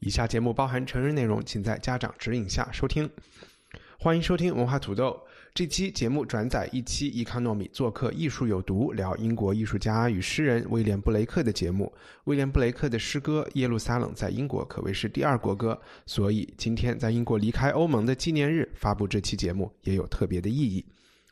以下节目包含成人内容，请在家长指引下收听。欢迎收听文化土豆。这期节目转载一期 Economy 做客艺术有毒，聊英国艺术家与诗人威廉·布雷克的节目。威廉·布雷克的诗歌《耶路撒冷》在英国可谓是第二国歌，所以今天在英国离开欧盟的纪念日发布这期节目也有特别的意义。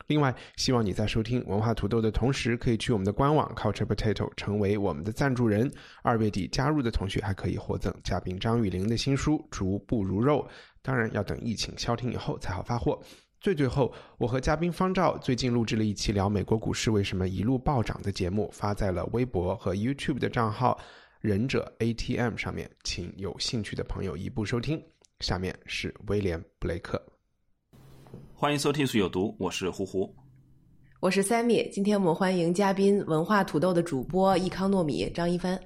另外，希望你在收听文化土豆的同时，可以去我们的官网 Culture Potato 成为我们的赞助人。二月底加入的同学还可以获赠嘉宾张雨玲的新书《逐步如肉》，当然要等疫情消停以后才好发货。最最后，我和嘉宾方照最近录制了一期聊美国股市为什么一路暴涨的节目，发在了微博和 YouTube 的账号“忍者 ATM” 上面，请有兴趣的朋友一步收听。下面是威廉·布雷克。欢迎收听《水有毒》，我是呼呼。我是 Sammy，今天我们欢迎嘉宾文化土豆的主播易康糯米张一帆。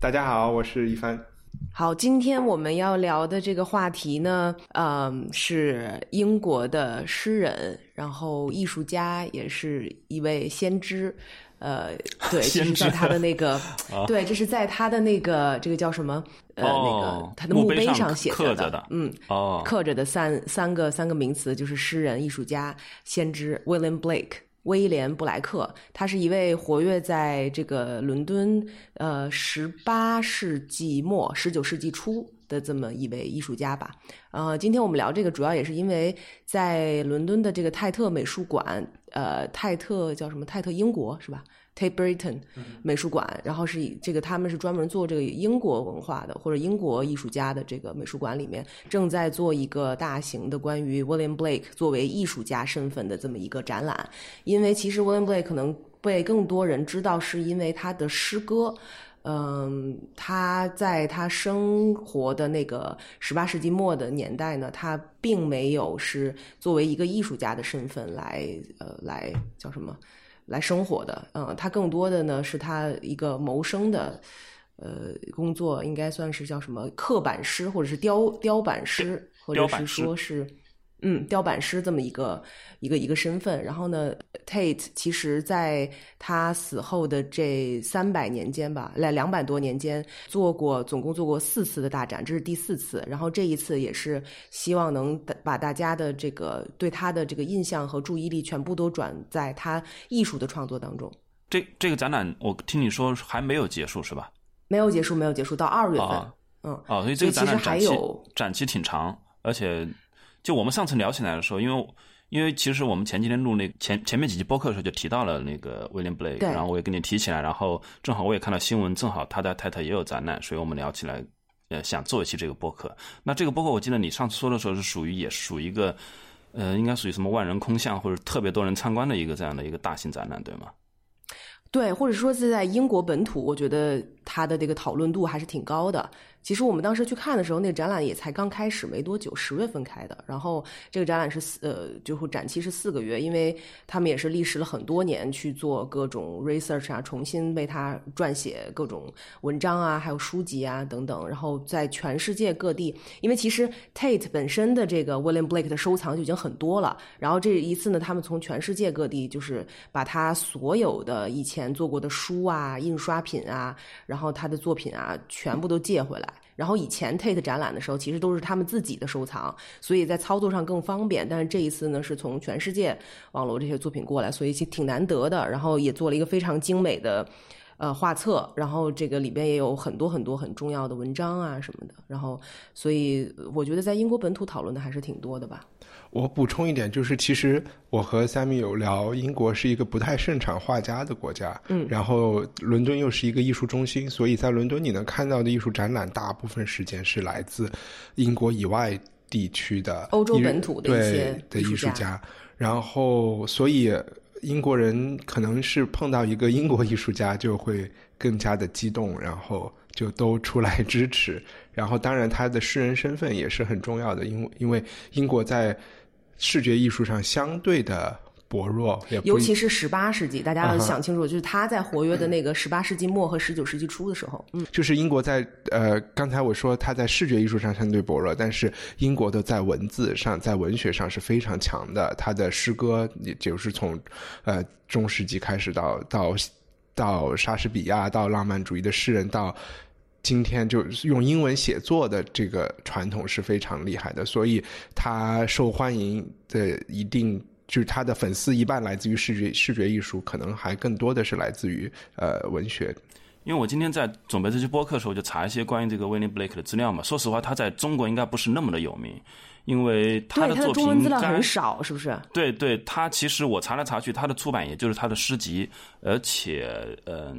大家好，我是一帆。好，今天我们要聊的这个话题呢，嗯，是英国的诗人，然后艺术家，也是一位先知。呃，对，这是在他的那个，啊对，这是在他的那个这个叫什么？呃，那哦个他的墓碑上写着刻着的嗯，哦，刻着的三三个三个名词就是诗人、艺术家、先知 William Blake。威廉·布莱克，他是一位活跃在这个伦敦，呃，十八世纪末、十九世纪初的这么一位艺术家吧。呃，今天我们聊这个，主要也是因为在伦敦的这个泰特美术馆，呃，泰特叫什么？泰特英国是吧？Tate Britain 美术馆，然后是以这个他们是专门做这个英国文化的或者英国艺术家的这个美术馆里面，正在做一个大型的关于 William Blake 作为艺术家身份的这么一个展览。因为其实 William Blake 可能被更多人知道，是因为他的诗歌。嗯，他在他生活的那个十八世纪末的年代呢，他并没有是作为一个艺术家的身份来呃来叫什么来生活的。嗯，他更多的呢是他一个谋生的呃工作，应该算是叫什么刻板师或者是雕雕版师，或者是说是。嗯，雕版师这么一个一个一个身份。然后呢，Tate 其实在他死后的这三百年间吧，来两百多年间，做过总共做过四次的大展，这是第四次。然后这一次也是希望能把大家的这个对他的这个印象和注意力全部都转在他艺术的创作当中。这这个展览我听你说还没有结束是吧？没有结束，没有结束，到二月份。啊嗯，哦，所以这个其实展览展期还有展期挺长，而且就我们上次聊起来的时候，因为因为其实我们前几天录那前前面几集播客的时候就提到了那个威廉布雷克，对然后我也跟你提起来，然后正好我也看到新闻，正好他的太太也有展览，所以我们聊起来，呃，想做一期这个播客。那这个播客我记得你上次说的时候是属于也属于一个，呃，应该属于什么万人空巷或者特别多人参观的一个这样的一个大型展览，对吗？对，或者说是在英国本土，我觉得它的这个讨论度还是挺高的。其实我们当时去看的时候，那个展览也才刚开始没多久，十月份开的。然后这个展览是四呃，就会展期是四个月，因为他们也是历时了很多年去做各种 research 啊，重新为他撰写各种文章啊，还有书籍啊等等。然后在全世界各地，因为其实 Tate 本身的这个 William Blake 的收藏就已经很多了。然后这一次呢，他们从全世界各地就是把他所有的以前做过的书啊、印刷品啊，然后他的作品啊，全部都借回来。然后以前 Tate 展览的时候，其实都是他们自己的收藏，所以在操作上更方便。但是这一次呢，是从全世界网罗这些作品过来，所以挺难得的。然后也做了一个非常精美的呃画册，然后这个里边也有很多很多很重要的文章啊什么的。然后，所以我觉得在英国本土讨论的还是挺多的吧。我补充一点，就是其实我和 Sammy 有聊，英国是一个不太盛产画家的国家，嗯然后伦敦又是一个艺术中心，所以在伦敦你能看到的艺术展览，大部分时间是来自英国以外地区的欧洲艺本土的一些对的艺艺术家术家，然后所以英国人可能是碰到一个英国艺术家就会更加的激动，然后就都出来支持。然后，当然他的诗人身份也是很重要的，因为因为英国在视觉艺术上相对的。薄弱，尤其是十八世纪，大家要想清楚，就是他在活跃的那个十八世纪末和十九世纪初的时候，嗯，就是英国在呃，刚才我说他在视觉艺术上相对薄弱，但是英国的在文字上，在文学上是非常强的。他的诗歌，也就是从呃中世纪开始到到到莎士比亚，到浪漫主义的诗人，到今天就用英文写作的这个传统是非常厉害的，所以他受欢迎的一定。就是他的粉丝一半来自于视觉视觉艺术，可能还更多的是来自于呃文学。因为我今天在准备这期播客的时候，就查一些关于这个威廉布莱克的资料嘛。说实话，他在中国应该不是那么的有名，因为他的作品中文资料很少，是不是？对对，他其实我查来查去，他的出版也就是他的诗集，而且嗯呃，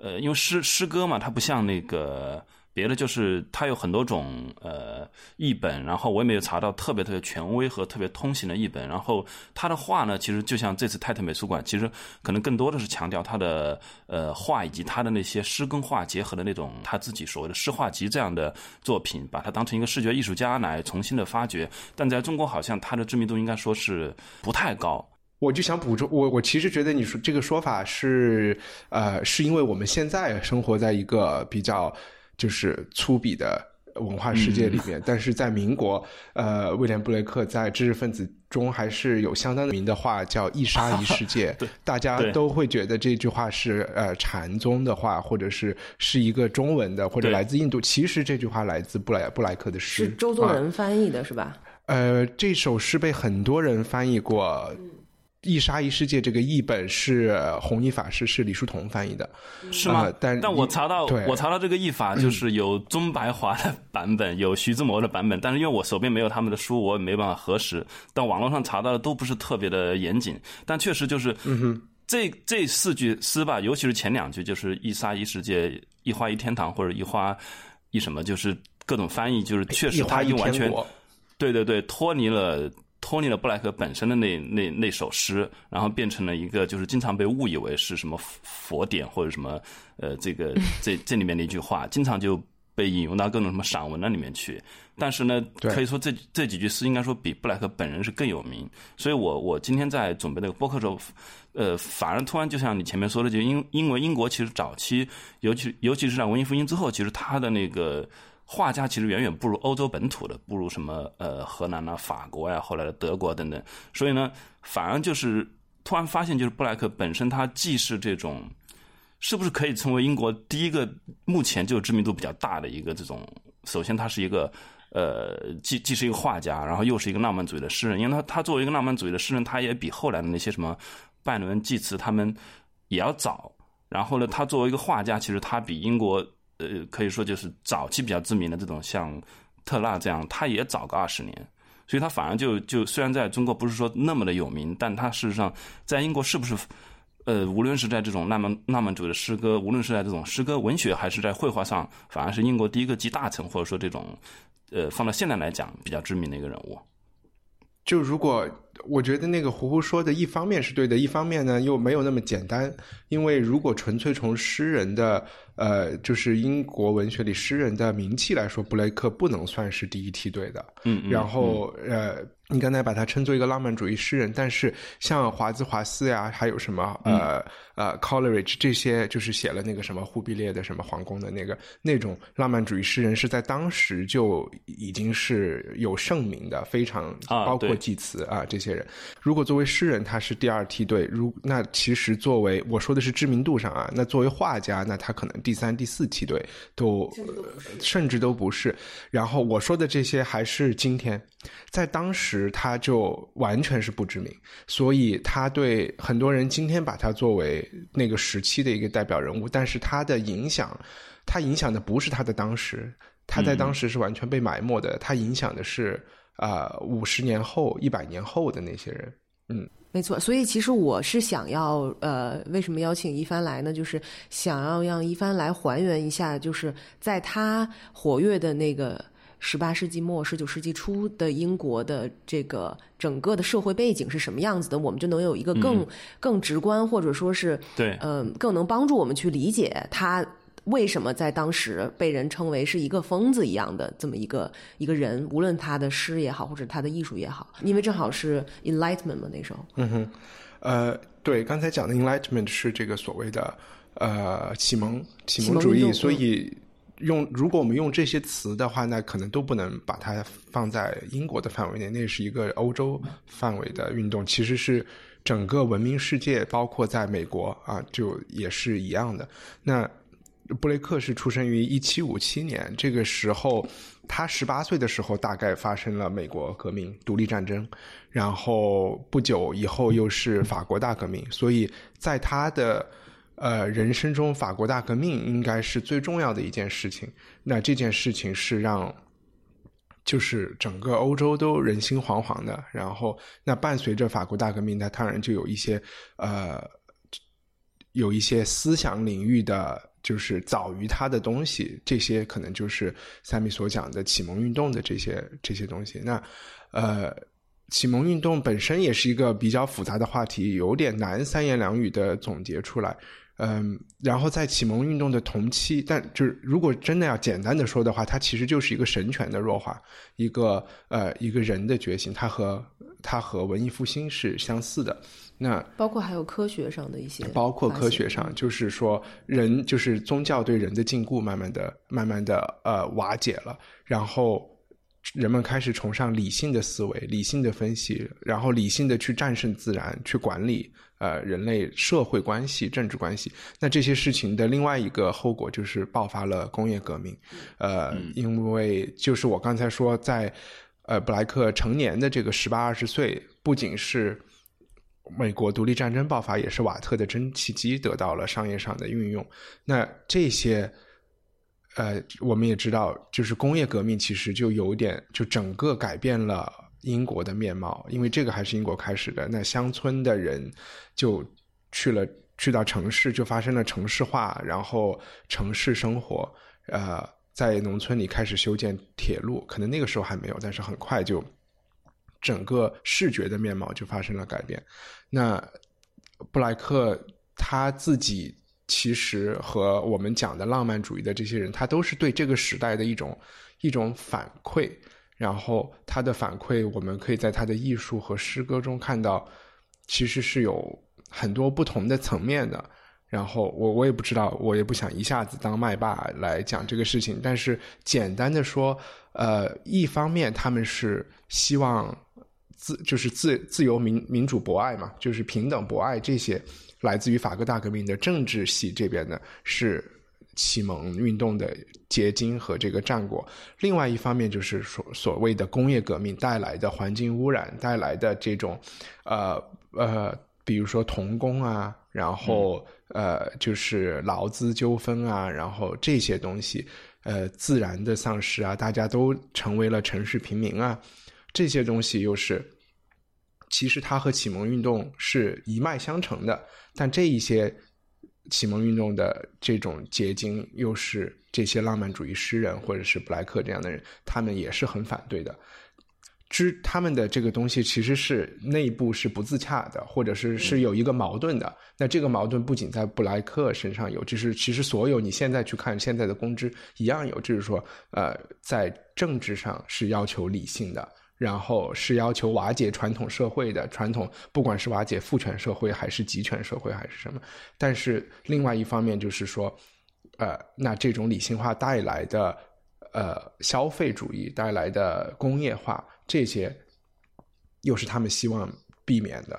呃因为诗诗歌嘛，它不像那个。别的就是它有很多种呃译本，然后我也没有查到特别特别权威和特别通行的译本。然后他的画呢，其实就像这次泰特美术馆，其实可能更多的是强调他的呃画以及他的那些诗跟画结合的那种他自己所谓的诗画集这样的作品，把它当成一个视觉艺术家来重新的发掘。但在中国好像他的知名度应该说是不太高。我就想补充，我我其实觉得你说这个说法是呃，是因为我们现在生活在一个比较。就是粗鄙的文化世界里面，但是在民国，呃，威廉布雷克在知识分子中还是有相当名的话，叫“一沙一世界 ”。大家都会觉得这句话是呃禅宗的话，或者是是一个中文的，或者来自印度。其实这句话来自布莱布莱克的诗，是周作人翻译的，是吧？呃，这首诗被很多人翻译过。一沙一世界这个译本是弘一法师，是李叔同翻译的，是吗？但但我查到，我查到这个译法就是有钟白华的版本，有徐志摩的版本，但是因为我手边没有他们的书，我也没办法核实。但网络上查到的都不是特别的严谨，但确实就是，这这四句诗吧，尤其是前两句，就是一沙一世界，一花一天堂，或者一花一什么，就是各种翻译，就是确实他已经完全，对对对，脱离了。脱离了布莱克本身的那那那首诗，然后变成了一个就是经常被误以为是什么佛典或者什么呃这个 这这里面的一句话，经常就被引用到各种什么散文那里面去。但是呢，可以说这这几句诗应该说比布莱克本人是更有名。所以我我今天在准备那个播客时候，呃，反而突然就像你前面说的，就因因为英国其实早期，尤其尤其是在文艺复兴之后，其实他的那个。画家其实远远不如欧洲本土的，不如什么呃荷兰啊、法国呀，后来的德国等等。所以呢，反而就是突然发现，就是布莱克本身他既是这种，是不是可以成为英国第一个目前就知名度比较大的一个这种？首先，他是一个呃，既既是一个画家，然后又是一个浪漫主义的诗人。因为他他作为一个浪漫主义的诗人，他也比后来的那些什么拜伦、济慈他们也要早。然后呢，他作为一个画家，其实他比英国。呃，可以说就是早期比较知名的这种，像特纳这样，他也早个二十年，所以他反而就就虽然在中国不是说那么的有名，但他事实上在英国是不是，呃，无论是在这种浪漫浪漫主义的诗歌，无论是在这种诗歌文学，还是在绘画上，反而是英国第一个集大成，或者说这种，呃，放到现在来讲比较知名的一个人物。就如果我觉得那个胡胡说的一方面是对的，一方面呢又没有那么简单，因为如果纯粹从诗人的。呃，就是英国文学里诗人的名气来说，布雷克不能算是第一梯队的。嗯，然后呃，你刚才把他称作一个浪漫主义诗人，但是像华兹华斯呀，还有什么呃呃 Coleridge 这些，就是写了那个什么忽必烈的什么皇宫的那个那种浪漫主义诗人，是在当时就已经是有盛名的，非常包括济慈啊这些人。如果作为诗人他是第二梯队，如那其实作为我说的是知名度上啊，那作为画家，那他可能第。第三、第四梯队都甚至都不是。然后我说的这些还是今天，在当时他就完全是不知名，所以他对很多人今天把他作为那个时期的一个代表人物，但是他的影响，他影响的不是他的当时，他在当时是完全被埋没的，他影响的是啊五十年后、一百年后的那些人，嗯。没错，所以其实我是想要，呃，为什么邀请一帆来呢？就是想要让一帆来还原一下，就是在他活跃的那个十八世纪末、十九世纪初的英国的这个整个的社会背景是什么样子的，我们就能有一个更、更直观，或者说是对嗯、更能帮助我们去理解他为什么在当时被人称为是一个疯子一样的这么一个一个人，无论他的诗也好，或者他的艺术也好，因为正好是 Enlightenment 嘛那时候，嗯哼呃，对，刚才讲的 Enlightenment 是这个所谓的呃启蒙启启蒙蒙主义，所以用如果我们用这些词的话，那可能都不能把它放在英国的范围内，那是一个欧洲范围的运动，其实是整个文明世界，包括在美国啊，就也是一样的。那布雷克是出生于一七五七年，这个时候他十八岁的时候，大概发生了美国革命、独立战争，然后不久以后又是法国大革命，所以在他的呃人生中，法国大革命应该是最重要的一件事情。那这件事情是让就是整个欧洲都人心惶惶的。然后，那伴随着法国大革命，它当然就有一些呃有一些思想领域的。就是早于他的东西，这些可能就是三米所讲的启蒙运动的这些这些东西。那呃，启蒙运动本身也是一个比较复杂的话题，有点难三言两语的总结出来。嗯，然后在启蒙运动的同期，但就是如果真的要简单的说的话，它其实就是一个神权的弱化，一个呃一个人的觉醒，它和它和文艺复兴是相似的。那包括还有科学上的一些，包括科学上，就是说人就是宗教对人的禁锢，慢慢的、慢慢的呃瓦解了，然后人们开始崇尚理性的思维、理性的分析，然后理性的去战胜自然，去管理呃人类社会关系、政治关系。那这些事情的另外一个后果就是爆发了工业革命，呃，因为就是我刚才说在呃布莱克成年的这个十八二十岁，不仅是。美国独立战争爆发，也是瓦特的蒸汽机得到了商业上的运用。那这些，呃，我们也知道，就是工业革命其实就有点，就整个改变了英国的面貌，因为这个还是英国开始的。那乡村的人就去了，去到城市，就发生了城市化，然后城市生活，呃，在农村里开始修建铁路，可能那个时候还没有，但是很快就。整个视觉的面貌就发生了改变。那布莱克他自己其实和我们讲的浪漫主义的这些人，他都是对这个时代的一种一种反馈。然后他的反馈，我们可以在他的艺术和诗歌中看到，其实是有很多不同的层面的。然后我我也不知道，我也不想一下子当麦霸来讲这个事情。但是简单的说，呃，一方面他们是希望。自就是自自由民民主博爱嘛，就是平等博爱这些来自于法国大革命的政治系这边的是启蒙运动的结晶和这个战果。另外一方面就是所所谓的工业革命带来的环境污染带来的这种呃呃，比如说童工啊，然后呃就是劳资纠纷啊，然后这些东西呃自然的丧失啊，大家都成为了城市平民啊。这些东西又是，其实它和启蒙运动是一脉相承的，但这一些启蒙运动的这种结晶，又是这些浪漫主义诗人或者是布莱克这样的人，他们也是很反对的。之他们的这个东西其实是内部是不自洽的，或者是是有一个矛盾的。那这个矛盾不仅在布莱克身上有，就是其实所有你现在去看现在的公知一样有，就是说，呃，在政治上是要求理性的。然后是要求瓦解传统社会的传统，不管是瓦解父权社会还是集权社会还是什么。但是另外一方面就是说，呃，那这种理性化带来的呃消费主义带来的工业化，这些又是他们希望避免的。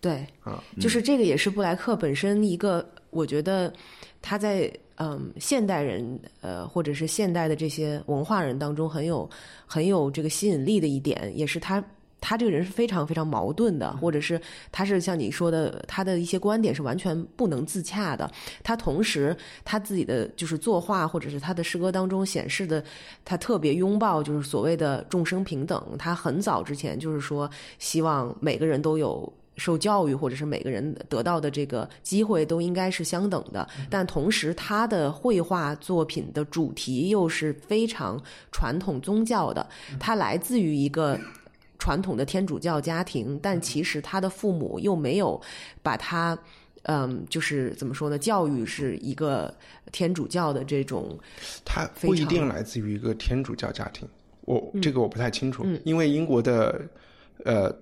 对，啊，就是这个也是布莱克本身一个，我觉得他在嗯现代人呃或者是现代的这些文化人当中很有很有这个吸引力的一点，也是他他这个人是非常非常矛盾的，或者是他是像你说的，他的一些观点是完全不能自洽的。他同时他自己的就是作画或者是他的诗歌当中显示的，他特别拥抱就是所谓的众生平等。他很早之前就是说希望每个人都有。受教育或者是每个人得到的这个机会都应该是相等的，但同时他的绘画作品的主题又是非常传统宗教的，他来自于一个。传统的天主教家庭，但其实他的父母又没有把他，嗯，就是怎么说呢？教育是一个天主教的这种，他不一定来自于一个天主教家庭，我这个我不太清楚，因为英国的，呃，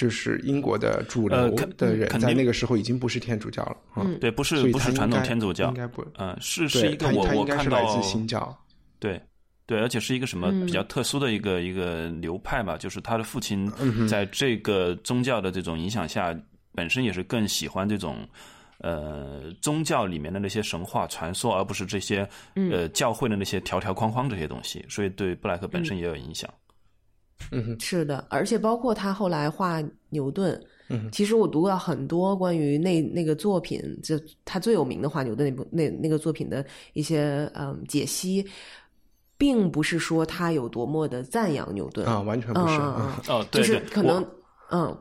就是英国的主流的人在那个时候已经不是天主教了，嗯，对，不是不是传统天主教，应该不，嗯，是是一个我我看到来自新教，对。对，而且是一个什么比较特殊的一个一个流派吧，就是他的父亲在这个宗教的这种影响下，本身也是更喜欢这种呃宗教里面的那些神话传说，而不是这些呃教会的那些条条框框这些东西，所以对布莱克本身也有影响。嗯，是的，而且包括他后来画牛顿，嗯，其实我读了很多关于那那个作品，就他最有名的画牛顿那部那那个作品的一些嗯解析。并不是说他有多么的赞扬牛顿啊，完全不是。哦，对，就是可能，嗯，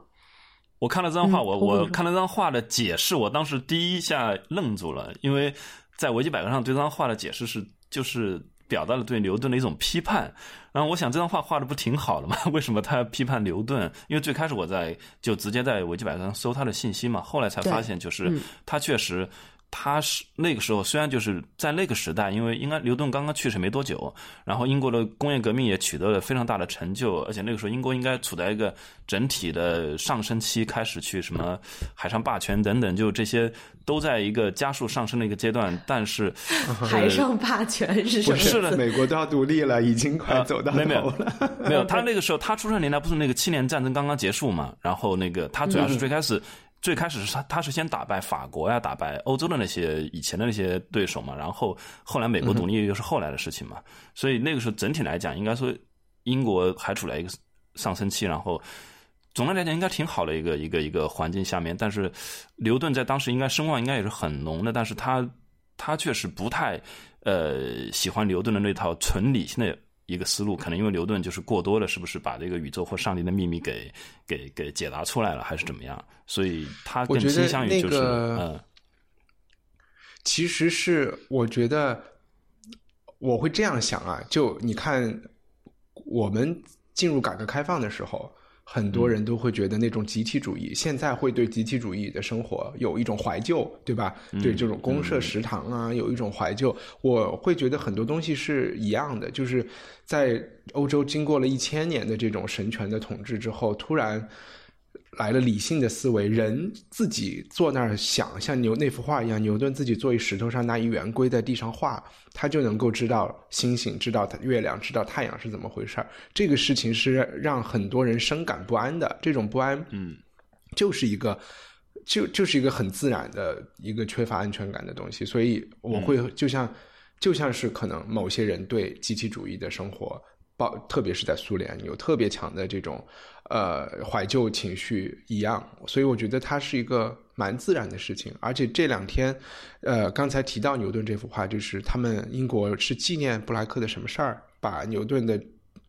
我看了这张画，我我看了这张画的解释，我当时第一下愣住了，因为在维基百科上对这张画的解释是，就是表达了对牛顿的一种批判。然后我想，这张画画的不挺好的吗？为什么他要批判牛顿？因为最开始我在就直接在维基百科上搜他的信息嘛，后来才发现，就是他确实。他是那个时候，虽然就是在那个时代，因为应该牛顿刚刚去世没多久，然后英国的工业革命也取得了非常大的成就，而且那个时候英国应该处在一个整体的上升期，开始去什么海上霸权等等，就这些都在一个加速上升的一个阶段。但是海上霸权是什么？是的，美国都要独立了，已经快走到头了。没有，他那个时候他出生年代不是那个七年战争刚刚结束嘛？然后那个他主要是最开始。最开始是他，他是先打败法国呀，打败欧洲的那些以前的那些对手嘛，然后后来美国独立又是后来的事情嘛，所以那个时候整体来讲，应该说英国还处在一个上升期，然后总的来讲应该挺好的一个一个一个环境下面，但是牛顿在当时应该声望应该也是很浓的，但是他他确实不太呃喜欢牛顿的那套纯理性的。一个思路，可能因为牛顿就是过多了，是不是把这个宇宙或上帝的秘密给给给解答出来了，还是怎么样？所以他更倾向于就是嗯，其实是我觉得我会这样想啊，就你看我们进入改革开放的时候。很多人都会觉得那种集体主义，现在会对集体主义的生活有一种怀旧，对吧？对这种公社食堂啊，有一种怀旧。我会觉得很多东西是一样的，就是在欧洲经过了一千年的这种神权的统治之后，突然。来了理性的思维，人自己坐那儿想，像牛那幅画一样，牛顿自己坐一石头上拿一圆规在地上画，他就能够知道星星，知道月亮，知道太阳是怎么回事儿。这个事情是让很多人深感不安的，这种不安，嗯，就是一个，就就是一个很自然的一个缺乏安全感的东西。所以我会就像就像是可能某些人对集体主义的生活。包，特别是在苏联有特别强的这种，呃，怀旧情绪一样，所以我觉得它是一个蛮自然的事情。而且这两天，呃，刚才提到牛顿这幅画，就是他们英国是纪念布莱克的什么事儿，把牛顿的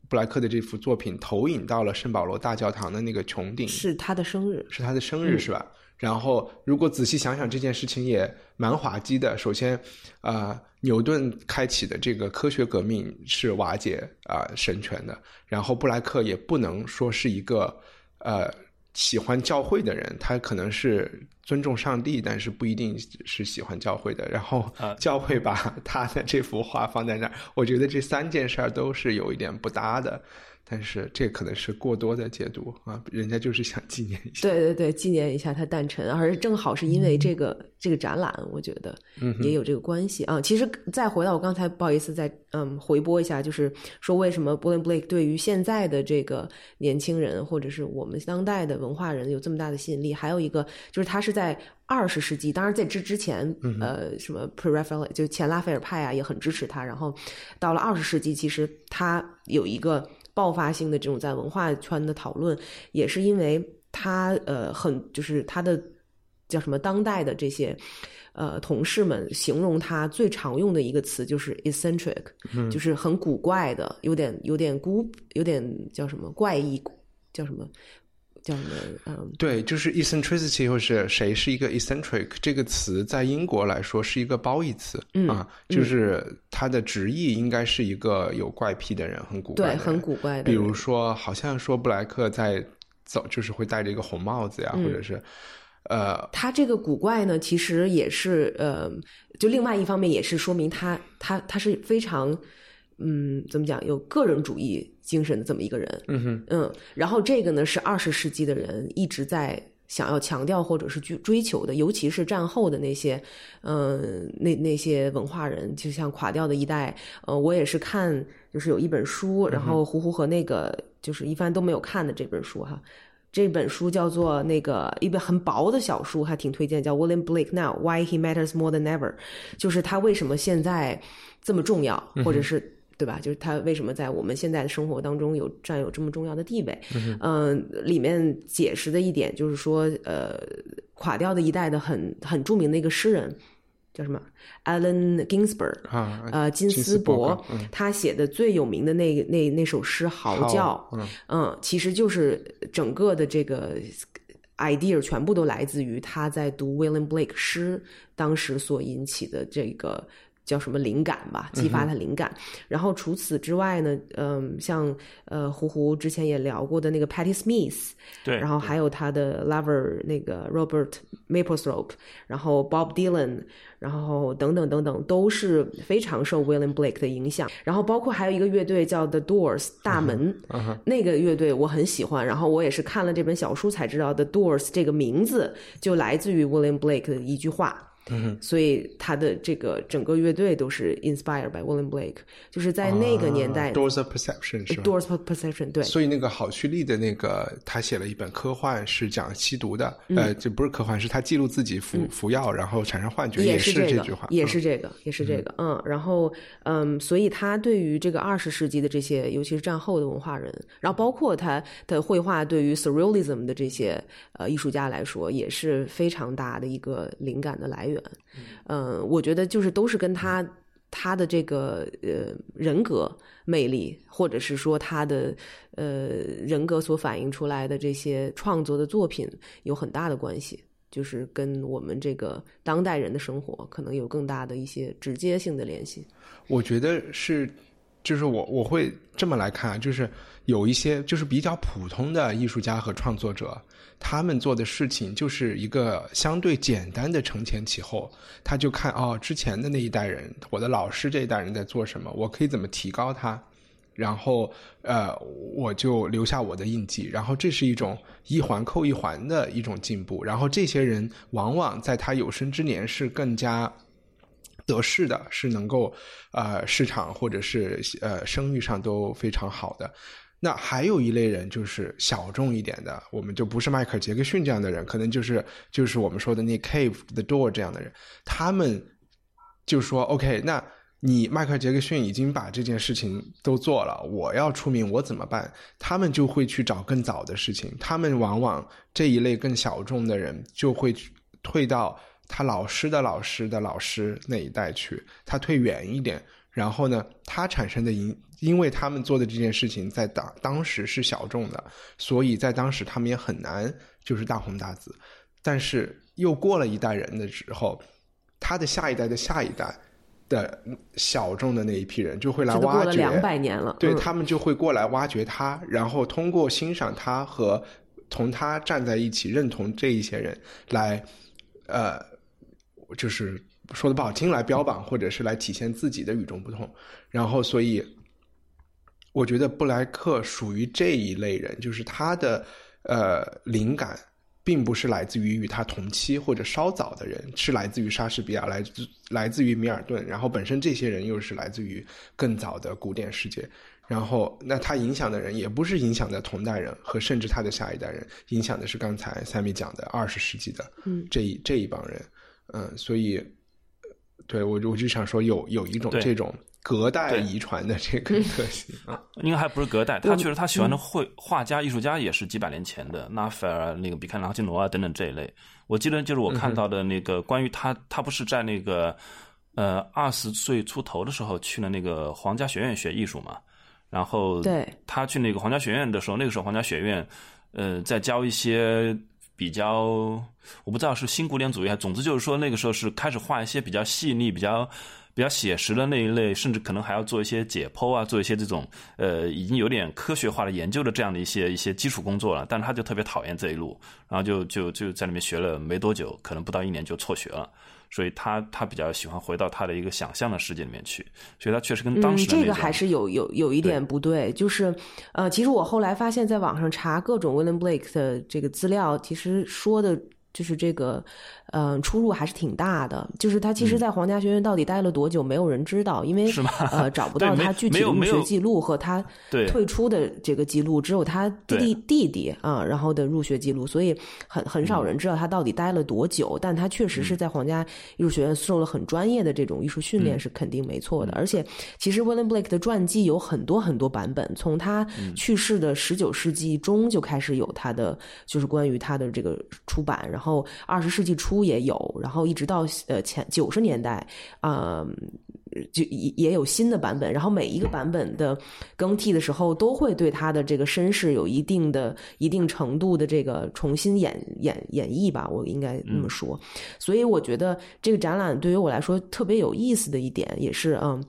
布莱克的这幅作品投影到了圣保罗大教堂的那个穹顶，是他的生日，是他的生日，是吧？然后，如果仔细想想，这件事情也蛮滑稽的。首先，啊，牛顿开启的这个科学革命是瓦解啊神权的。然后，布莱克也不能说是一个呃喜欢教会的人，他可能是尊重上帝，但是不一定是喜欢教会的。然后，教会把他的这幅画放在那儿，我觉得这三件事儿都是有一点不搭的。但是这可能是过多的解读啊，人家就是想纪念一下。对对对，纪念一下他诞辰，而正好是因为这个这个展览，我觉得也有这个关系啊。其实再回到我刚才，不好意思，再嗯回播一下，就是说为什么 b l i n Blake 对于现在的这个年轻人，或者是我们当代的文化人有这么大的吸引力？还有一个就是他是在二十世纪，当然在之之前，呃，什么 Pre Raphael 就前拉斐尔派啊也很支持他。然后到了二十世纪，其实他有一个。爆发性的这种在文化圈的讨论，也是因为他呃很就是他的叫什么当代的这些呃同事们形容他最常用的一个词就是 eccentric，就是很古怪的，有点有点孤有点叫什么怪异叫什么叫什么？嗯，对，就是 eccentricity 或是谁是一个 eccentric 这个词，在英国来说是一个褒义词、嗯啊，就是它的直译应该是一个有怪癖的人，很古怪对，很古怪的。比如说，好像说布莱克在走，就是会戴着一个红帽子呀，嗯或者是呃，他这个古怪呢，其实也是呃，就另外一方面也是说明他他他是非常嗯，怎么讲，有个人主义精神的这么一个人。嗯哼，嗯，然后这个呢是二十世纪的人一直在想要强调或者是追追求的，尤其是战后的那些，嗯、那那些文化人，就像垮掉的一代。呃，我也是看，就是有一本书，然后胡胡和那个就是一帆都没有看的这本书哈。这本书叫做那个一本很薄的小书，还挺推荐，叫 William Blake Now Why He Matters More Than Ever，就是他为什么现在这么重要，或者是对吧？就是他为什么在我们现在的生活当中有占有这么重要的地位？嗯、里面解释的一点就是说，呃，垮掉的一代的很很著名的一个诗人叫什么？Allen Ginsberg，啊，呃，金金斯伯斯伯，嗯他写的最有名的那那那首诗《嚎叫》，嗯嗯，其实就是整个的这个 idea 全部都来自于他在读 William Blake 诗当时所引起的这个叫什么灵感吧，激发他灵感。然后除此之外呢，嗯，像呃胡胡之前也聊过的那个 Patty Smith，对，然后还有他的 lover 那个 Robert Mapplethorpe，然后 Bob Dylan，然后等等等等，都是非常受 William Blake 的影响。然后包括还有一个乐队叫 The Doors 大门，那个乐队我很喜欢。然后我也是看了这本小书才知道 The Doors 这个名字就来自于 William Blake 的一句话。所以他的这个整个乐队都是 inspired by William Blake，就是在那个年代、啊 Doors of Perception 是吧？Doors of Perception 对，所以那个郝旭丽的那个，他写了一本科幻，是讲吸毒的，嗯。呃，这不是科幻，是他记录自己服、服药然后产生幻觉，也是这，句话，也嗯。是这个，也是这个，嗯，然后嗯，所以他对于这个二十世纪的这些，尤其是战后的文化人，然后包括他的绘画，对于 surrealism 的这些呃艺术家来说，也是非常大的一个灵感的来源。嗯，我觉得就是都是跟他他的这个呃人格魅力，或者是说他的呃人格所反映出来的这些创作的作品有很大的关系。就是跟我们这个当代人的生活可能有更大的一些直接性的联系。我觉得是，就是我我会这么来看，就是有一些就是比较普通的艺术家和创作者，他们做的事情就是一个相对简单的承前启后，他就看哦，之前的那一代人，我的老师这一代人在做什么，我可以怎么提高他。然后，呃，我就留下我的印记。然后，这是一种一环扣一环的一种进步。然后，这些人往往在他有生之年是更加得势的，是能够呃市场或者是呃声誉上都非常好的。那还有一类人就是小众一点的，我们就不是迈克尔·杰克逊这样的人，可能就是就是我们说的那 Cave the Door 这样的人，他们就说 OK，那你迈克尔·杰克逊已经把这件事情都做了，我要出名，我怎么办？他们就会去找更早的事情，他们往往这一类更小众的人就会退到他老师的老师的老师那一代去，他退远一点，然后呢，他产生的因，因为他们做的这件事情在当当时是小众的，所以在当时他们也很难就是大红大紫，但是又过了一代人的时候，他的下一代的下一代的小众的那一批人就会来挖掘，两百年了，嗯对他们就会过来挖掘他，然后通过欣赏他和同他站在一起，认同这一些人来，呃，就是说的不好听，来标榜或者是来体现自己的与众不同。然后，所以我觉得布莱克属于这一类人，就是他的呃灵感。并不是来自于与他同期或者稍早的人，是来自于莎士比亚，来自来自于米尔顿，然后本身这些人又是来自于更早的古典世界，然后那他影响的人也不是影响的同代人和甚至他的下一代人，影响的是刚才三米讲的二十世纪的这一、这一帮人，嗯，所以对我我就想说有有一种对这种隔代对遗传的这个特性啊，应该还不是隔代，他确实他喜欢的绘画家、艺术家也是几百年前的，拉斐尔、那个比开朗基罗啊等等这一类。我记得就是我看到的那个关于他，他不是在那个呃二十岁出头的时候去了那个皇家学院学艺术嘛，然后对。他去那个皇家学院的时候，那个时候皇家学院呃，在教一些比较，我不知道是新古典主义，还总之就是说那个时候是开始画一些比较细腻、比较。比较写实的那一类，甚至可能还要做一些解剖啊，做一些这种呃，已经有点科学化的研究的这样的一些一些基础工作了。但是他就特别讨厌这一路，然后就就就在里面学了没多久，可能不到一年就辍学了。所以他他比较喜欢回到他的一个想象的世界里面去。所以他确实跟当时这个还是有有有一点不对，就是呃，其实我后来发现，在网上查各种 William Blake 的这个资料，其实说的就是这个。嗯，出入还是挺大的。就是他其实，在皇家学院到底待了多久，没有人知道，因为呃找不 到他具体的入学记录和他退出的这个记录，只有他弟弟弟弟啊，然后的入学记录，所以很很少人知道他到底待了多久。但他确实是在皇家艺术学院受了很专业的这种艺术训练，是肯定没错的。而且，其实 William Blake 的传记有很多很多版本，从他去世的十九世纪中就开始有他的，就是关于他的这个出版，然后二十世纪初。也有，然后一直到呃前九十年代，啊，就也也有新的版本。然后每一个版本的更替的时候，都会对他的这个身世有一定的、一定程度的这个重新演演演绎吧，我应该那么说。所以我觉得这个展览对于我来说特别有意思的一点，也是嗯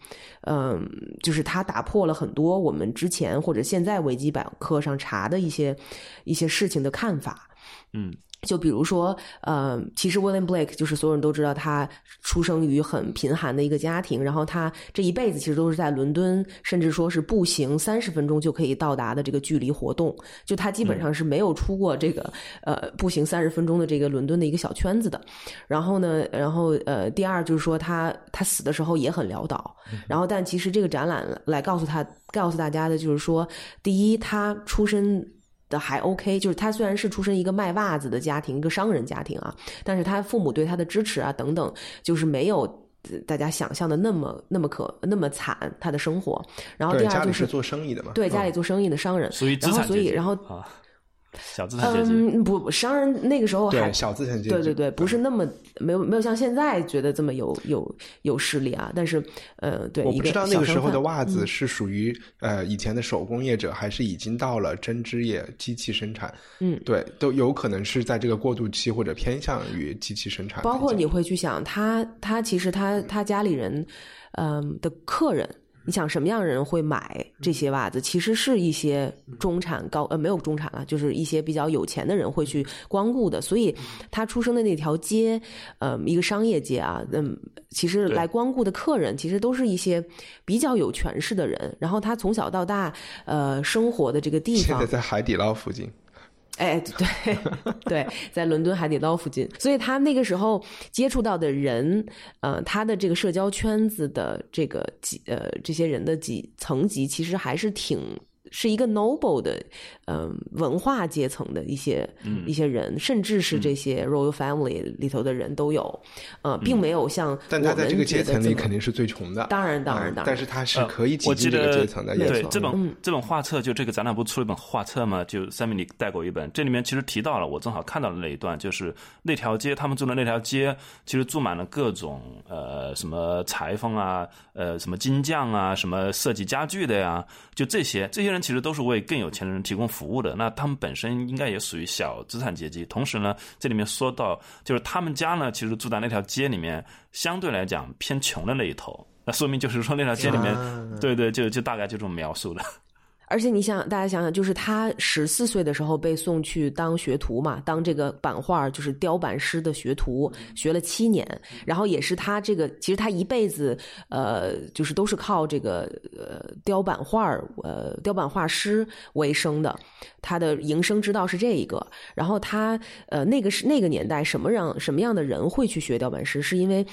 嗯，就是它打破了很多我们之前或者现在维基百科上查的一些一些事情的看法，嗯。就比如说，呃，其实 William Blake 就是所有人都知道，他出生于很贫寒的一个家庭，然后他这一辈子其实都是在伦敦，甚至说是步行三十分钟就可以到达的这个距离活动。就他基本上是没有出过这个呃步行三十分钟的这个伦敦的一个小圈子的。然后呢，然后呃，第二就是说他他死的时候也很潦倒。然后，但其实这个展览来告诉他告诉大家的就是说，第一，他出身。的还 OK，就是他虽然是出身一个卖袜子的家庭，一个商人家庭啊，但是他父母对他的支持啊等等，就是没有大家想象的那么那么可那么惨他的生活。然后第二就是做生意的嘛，对家里做生意的商人，然后所以然后。小资产阶级，嗯，不，商人那个时候还小资产阶级，对对对，不是那么没有没有像现在觉得这么有有有势力啊。但是，呃，对，我不知道那个时候的袜子是属于呃以前的手工业者，还是已经到了针织业机器生产。嗯，对，都有可能是在这个过渡期或者偏向于机器生产。包括你会去想，他他其实他他家里人，嗯的客人。你想什么样人会买这些袜子？其实是一些中产高呃没有中产了，就是一些比较有钱的人会去光顾的。所以他出生的那条街，呃，一个商业街啊，嗯，其实来光顾的客人其实都是一些比较有权势的人。然后他从小到大，呃，生活的这个地方现在在海底捞附近。哎，对 对，在伦敦海底捞附近，所以他那个时候接触到的人，呃，他的这个社交圈子的这个几呃这些人的几层级，其实还是挺。是一个 noble 的，嗯，文化阶层的一些一些人，甚至是这些 royal family 里头的人都有，呃，并没有像但他在这个阶层里肯定是最穷的，当然当然当然，但是他是可以挤进这个阶层的，对这本这本画册，就这个展览不出了一本画册嘛，就三米你带过一本，这里面其实提到了，我正好看到了那一段，就是那条街，他们住的那条街，其实住满了各种呃什么裁缝啊，呃什么金匠啊，什么设计家具的呀，就这些这些人。其实都是为更有钱的人提供服务的，那他们本身应该也属于小资产阶级。同时呢，这里面说到，就是他们家呢，其实住在那条街里面，相对来讲偏穷的那一头。那说明就是说那条街里面，对对，就就大概就这么描述的。而且你想，大家想想，就是他十四岁的时候被送去当学徒嘛，当这个版画就是雕版师的学徒，学了七年。然后也是他这个，其实他一辈子，呃，就是都是靠这个呃雕版画呃雕版画师为生的。他的营生之道是这一个。然后他呃那个是那个年代什么让什么样的人会去学雕版师？是因为，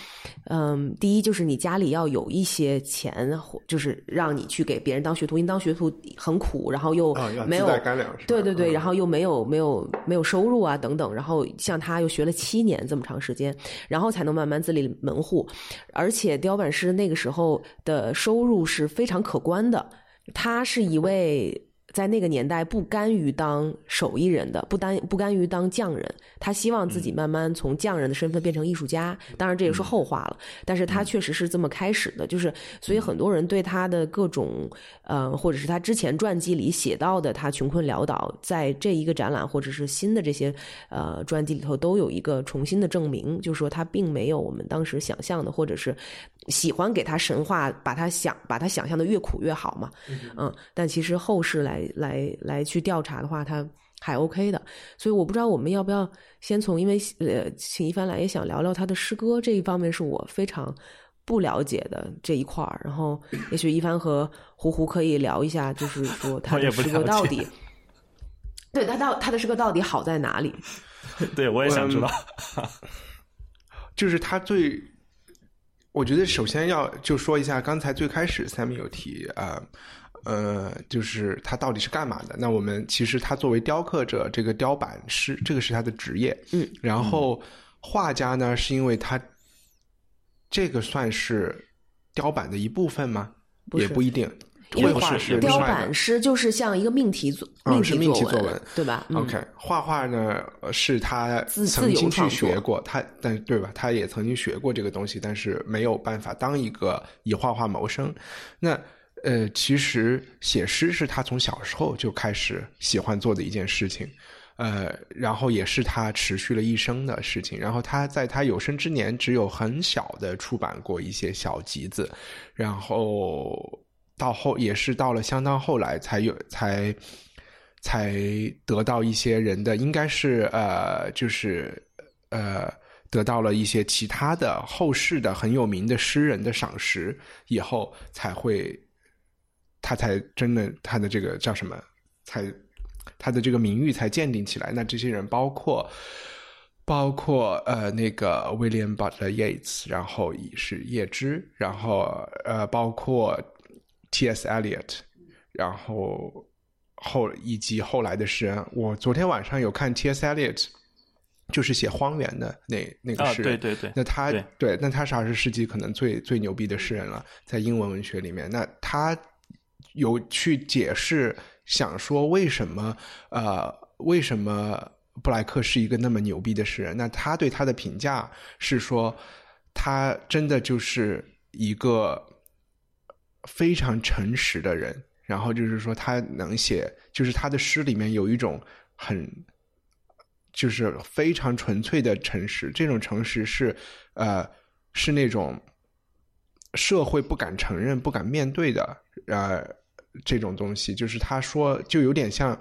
嗯，第一就是你家里要有一些钱，就是让你去给别人当学徒，因为当学徒。苦，然后又没有对对对，然后又没有没有没有收入啊等等，然后像他又学了七年这么长时间，然后才能慢慢自立门户，而且雕版师那个时候的收入是非常可观的，他是一位在那个年代不甘于当手艺人的，不甘不甘于当匠人，他希望自己慢慢从匠人的身份变成艺术家。当然这也是后话了，但是他确实是这么开始的。就是所以很多人对他的各种呃，或者是他之前传记里写到的他穷困潦倒，在这一个展览或者是新的这些呃传记里头都有一个重新的证明，就是说他并没有我们当时想象的，或者是喜欢给他神话，把他想把他想象的越苦越好嘛。嗯，但其实后世来。来来来去调查的话，他还 OK 的，所以我不知道我们要不要先从，因为呃，请一帆来也想聊聊他的诗歌这一方面，是我非常不了解的这一块儿。然后，也许一帆和胡胡可以聊一下，就是说他的诗歌到底，对他到他的诗歌到底好在哪里？对我也想知道，就是他最，我觉得首先要就说一下，刚才最开始 Sammy 有提啊。呃，就是他到底是干嘛的？那我们其实他作为雕刻者，这个雕版师，这个是他的职业。嗯，然后画家呢，是因为他这个算是雕版的一部分吗？也不一定。绘画是雕版师，就是像一个命题作，命题作文，对吧？OK，画画呢是他曾经去学过，他但对吧？他也曾经学过这个东西，但是没有办法当一个以画画谋生。那呃，其实写诗是他从小时候就开始喜欢做的一件事情，呃，然后也是他持续了一生的事情。然后他在他有生之年只有很小的出版过一些小集子，然后到后也是到了相当后来才有才才得到一些人的，应该是呃，就是呃，得到了一些其他的后世的很有名的诗人的赏识以后才会。他才真的，他的这个叫什么？才他的这个名誉才鉴定起来。那这些人包括包括呃那个 William Butler Yeats，然后也是叶芝，然后呃包括 T.S. Eliot，然后后以及后来的诗人。我昨天晚上有看 T.S. Eliot，就是写《荒原》的那那个诗人。对对对。那他对，那他是二十世纪可能最最牛逼的诗人了，在英文文学里面。那他。有去解释，想说为什么呃，为什么布莱克是一个那么牛逼的诗人？那他对他的评价是说，他真的就是一个非常诚实的人。然后就是说，他能写，就是他的诗里面有一种很，就是非常纯粹的诚实。这种诚实是呃，是那种社会不敢承认、不敢面对的呃。这种东西，就是他说，就有点像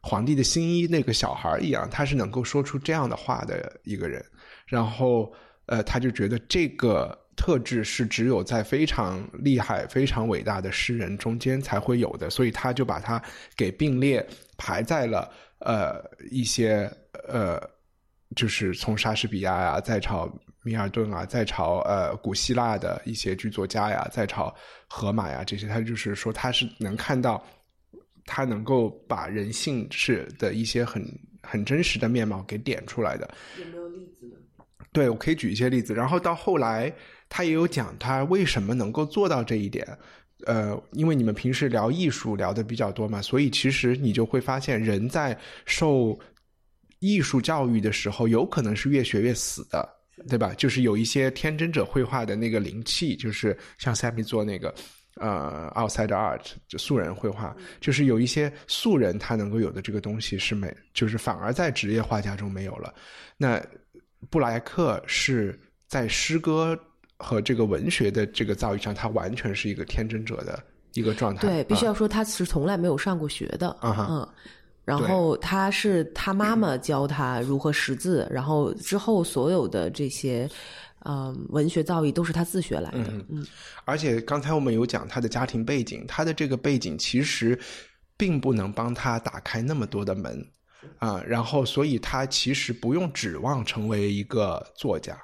皇帝的新衣那个小孩一样，他是能够说出这样的话的一个人。然后，呃，他就觉得这个特质是只有在非常厉害、非常伟大的诗人中间才会有的，所以他就把它给并列排在了呃一些呃，就是从莎士比亚呀，再朝。米尔顿啊，再朝呃古希腊的一些剧作家呀，再朝荷马呀这些，他就是说他是能看到，他能够把人性是的一些很很真实的面貌给点出来的。有没有例子呢？对，我可以举一些例子。然后到后来，他也有讲他为什么能够做到这一点。呃，因为你们平时聊艺术聊的比较多嘛，所以其实你就会发现，人在受艺术教育的时候，有可能是越学越死的。对吧？就是有一些天真者绘画的那个灵气，就是像 Sammy 做那个呃 outside art 就素人绘画，就是有一些素人他能够有的这个东西是没，就是反而在职业画家中没有了。那布莱克是在诗歌和这个文学的这个造诣上，他完全是一个天真者的一个状态。对，必须要说他是从来没有上过学的。嗯。然后他是他妈妈教他如何识字，然后之后所有的这些，嗯，文学造诣都是他自学来的。嗯，而且刚才我们有讲他的家庭背景，他的这个背景其实并不能帮他打开那么多的门啊。然后，所以他其实不用指望成为一个作家。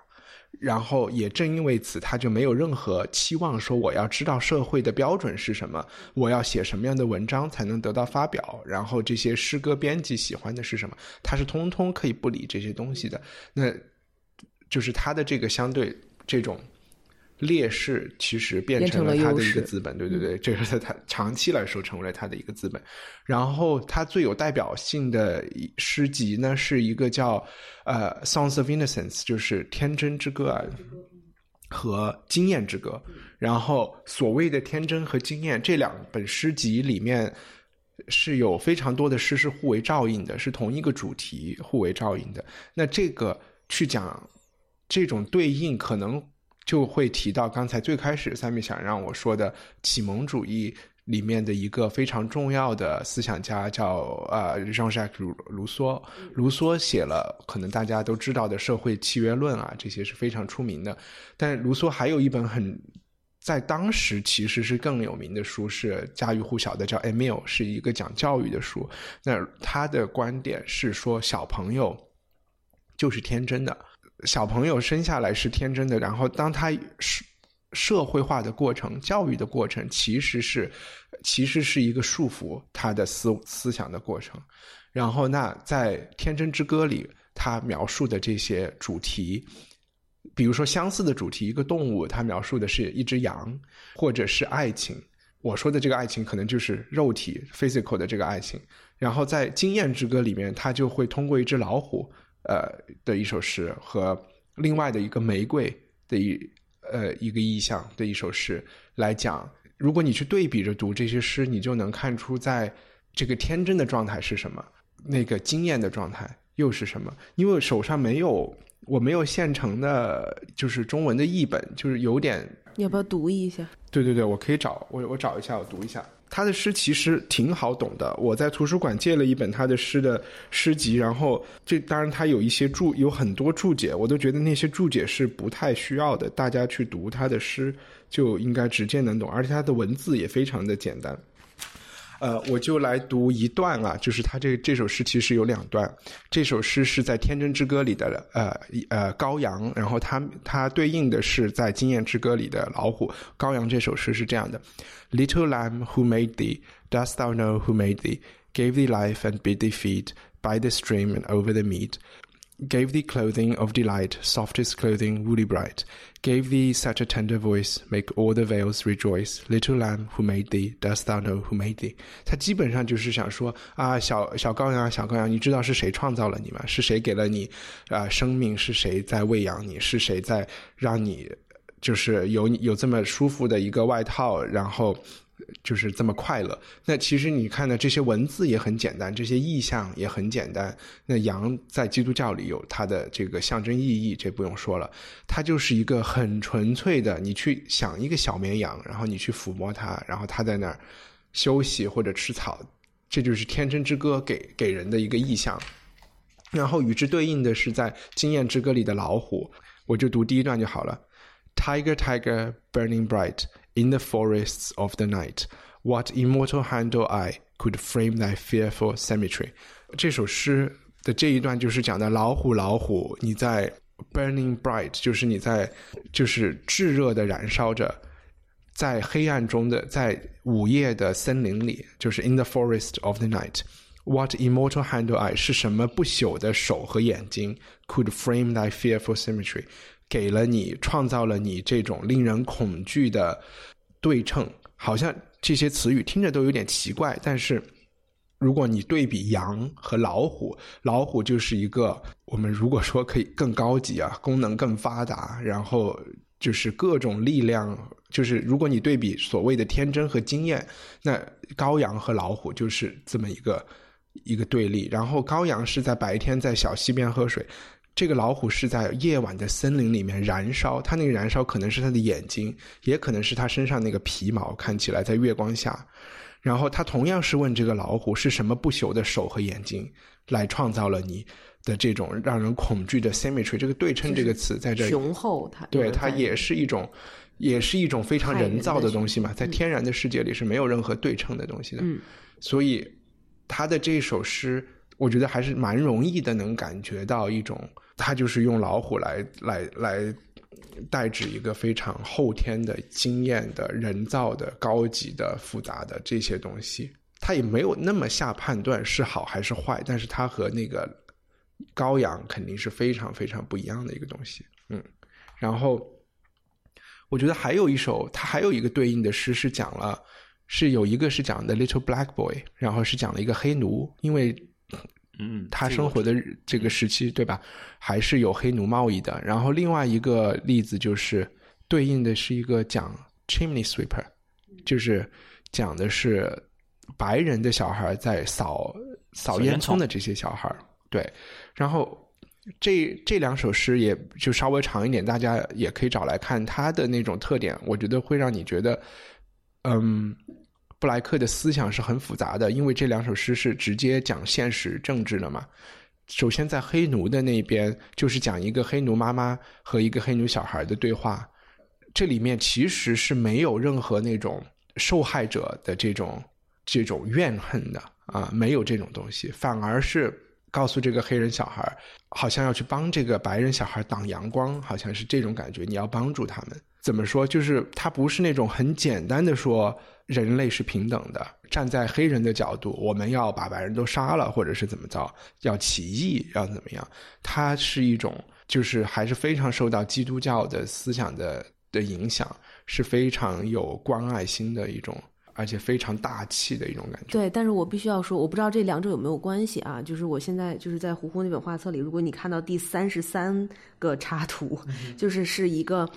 然后也正因为此，他就没有任何期望说我要知道社会的标准是什么，我要写什么样的文章才能得到发表，然后这些诗歌编辑喜欢的是什么，他是通通可以不理这些东西的。那就是他的这个相对这种劣势其实变变成了他的一个资本，对对对，这是他长期来说成为了他的一个资本。然后他最有代表性的一诗集呢，是一个叫呃《Songs of Innocence》，就是《天真之歌》啊。和《经验之歌》，然后所谓的天真和经验这两本诗集里面是有非常多的诗是互为照应的，是同一个主题互为照应的。那这个去讲这种对应，可能就会提到刚才最开始三米想让我说的启蒙主义里面的一个非常重要的思想家，叫呃 Jean-Jacques 卢卢梭。卢梭写了可能大家都知道的《社会契约论》啊，这些是非常出名的。但卢梭还有一本很在当时其实是更有名的书，是家喻户晓的，叫《Emile》，是一个讲教育的书。那他的观点是说，小朋友就是天真的，小朋友生下来是天真的，然后当他是社会化的过程、教育的过程，其实是其实是一个束缚他的思思想的过程。然后，那在《天真之歌》里，他描述的这些主题。比如说相似的主题，一个动物，它描述的是一只羊，或者是爱情。我说的这个爱情，可能就是肉体 （physical） 的这个爱情。然后在《经验之歌》里面，他就会通过一只老虎，呃的一首诗和另外的一个玫瑰的一呃一个意象的一首诗来讲。如果你去对比着读这些诗，你就能看出，在这个天真的状态是什么，那个惊艳的状态又是什么。因为手上没有。我没有现成的，就是中文的译本，就是有点。你要不要读一下？对对对，我可以找我我找一下，我读一下。他的诗其实挺好懂的。我在图书馆借了一本他的诗的诗集，然后这当然他有一些注有很多注解，我都觉得那些注解是不太需要的。大家去读他的诗就应该直接能懂，而且他的文字也非常的简单。呃，我就来读一段啊，就是他这这首诗其实有两段。这首诗是在《天真之歌》里的呃呃羔羊，然后它它对应的是在《经验之歌》里的老虎。羔羊这首诗是这样的：Little lamb who made thee, dost thou know who made thee? Gave thee life and bid thee feed by the stream and over the mead. Gave thee clothing of delight, softest clothing, woolly bright. Gave thee such a tender voice, make all the vales rejoice. Little lamb who made thee, dost thou know who made thee？他基本上就是想说啊，小小羔羊，小羔羊，你知道是谁创造了你吗？是谁给了你啊生命？是谁在喂养你？是谁在让你就是有有这么舒服的一个外套？然后 就是这么快乐。那其实你看呢，这些文字也很简单，这些意象也很简单。那羊在基督教里有它的这个象征意义，这不用说了。它就是一个很纯粹的，你去想一个小绵羊，然后你去抚摸它，然后它在那儿休息或者吃草，这就是天真之歌给给人的一个意象。然后与之对应的是在《经验之歌》里的老虎，我就读第一段就好了。Tiger, tiger, burning bright. In the forests of the night, what immortal hand or eye could frame thy fearful symmetry？这首诗的这一段就是讲的老虎，老虎，你在 burning bright，就是你在就是炙热的燃烧着，在黑暗中的，在午夜的森林里，就是 in the forest of the night。What immortal hand or eye 是什么不朽的手和眼睛 could frame thy fearful symmetry？ 给了你，创造了你这种令人恐惧的对称，好像这些词语听着都有点奇怪。但是，如果你对比羊和老虎，老虎就是一个我们如果说可以更高级啊，功能更发达，然后就是各种力量，就是如果你对比所谓的天真和经验，那羔羊和老虎就是这么一个一个对立。然后羔羊是在白天在小溪边喝水。这个老虎是在夜晚的森林里面燃烧，它那个燃烧可能是它的眼睛，也可能是它身上那个皮毛，看起来在月光下。然后他同样是问这个老虎是什么不朽的手和眼睛来创造了你的这种让人恐惧的 symmetry，这个对称这个词在这里雄厚，它对它也是一种，也是一种非常人造的东西嘛，在天然的世界里是没有任何对称的东西的。嗯，所以他的这首诗，我觉得还是蛮容易的，能感觉到一种。他就是用老虎来来来代指一个非常后天的经验的人造的高级的复杂的这些东西，他也没有那么下判断是好还是坏，但是他和那个羔羊肯定是非常非常不一样的一个东西，嗯，然后我觉得还有一首，它还有一个对应的诗是讲了，是有一个是讲的 Little Black Boy，然后是讲了一个黑奴，因为嗯，他生活的这个时期，对吧？还是有黑奴贸易的。然后另外一个例子就是对应的是一个讲 chimney sweeper，就是讲的是白人的小孩在扫扫烟囱的这些小孩。对，然后这这两首诗也就稍微长一点，大家也可以找来看他的那种特点，我觉得会让你觉得，嗯。布莱克的思想是很复杂的，因为这两首诗是直接讲现实政治的嘛。首先，在黑奴的那边，就是讲一个黑奴妈妈和一个黑奴小孩的对话，这里面其实是没有任何那种受害者的这种这种怨恨的啊，没有这种东西，反而是告诉这个黑人小孩，好像要去帮这个白人小孩挡阳光，好像是这种感觉，你要帮助他们。怎么说？就是他不是那种很简单的说。人类是平等的，站在黑人的角度，我们要把白人都杀了，或者是怎么着，要起义，要怎么样？它是一种，就是还是非常受到基督教的思想的的影响，是非常有关爱心的一种，而且非常大气的一种感觉。对，但是我必须要说，我不知道这两者有没有关系啊？就是我现在就是在胡胡那本画册里，如果你看到第三十三个插图，就是是一个。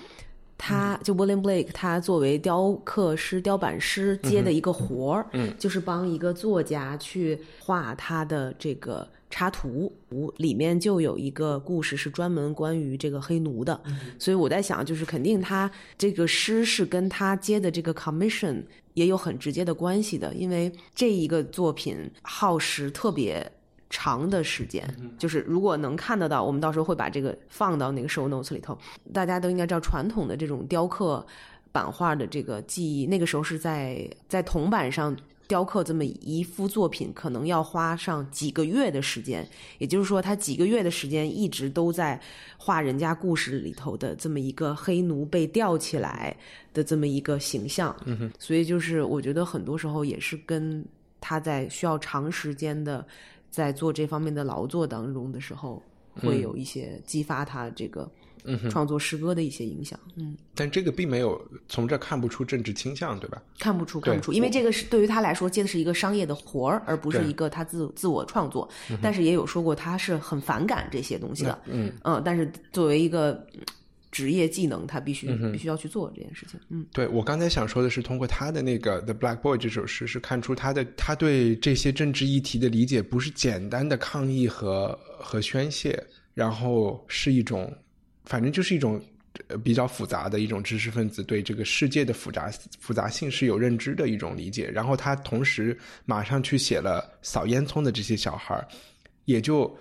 他就 William Blake，他作为雕刻师、雕版师接的一个活儿，嗯，就是帮一个作家去画他的这个插图，里面就有一个故事是专门关于这个黑奴的，所以我在想，就是肯定他这个诗是跟他接的这个 commission 也有很直接的关系的，因为这一个作品耗时特别。长的时间，就是如果能看得到，我们到时候会把这个放到那个 show notes 里头。大家都应该知道，传统的这种雕刻版画的这个技艺，那个时候是在在铜板上雕刻这么一幅作品，可能要花上几个月的时间。也就是说，他几个月的时间一直都在画人家故事里头的这么一个黑奴被吊起来的这么一个形象。嗯哼，所以就是我觉得很多时候也是跟他在需要长时间的。在做这方面的劳作当中的时候，会有一些激发他这个创作诗歌的一些影响。嗯，但这个并没有从这看不出政治倾向，对吧？看不出，看不出，因为这个是对于他来说接的是一个商业的活儿，而不是一个他自自我创作。但是也有说过他是很反感这些东西的。嗯嗯，但是作为一个。职业技能，他必须必须要去做这件事情。嗯，对我刚才想说的是，通过他的那个《The Black Boy》这首诗，是看出他的他对这些政治议题的理解，不是简单的抗议和和宣泄，然后是一种，反正就是一种比较复杂的一种知识分子对这个世界的复杂复杂性是有认知的一种理解。然后他同时马上去写了扫烟囱的这些小孩儿也就。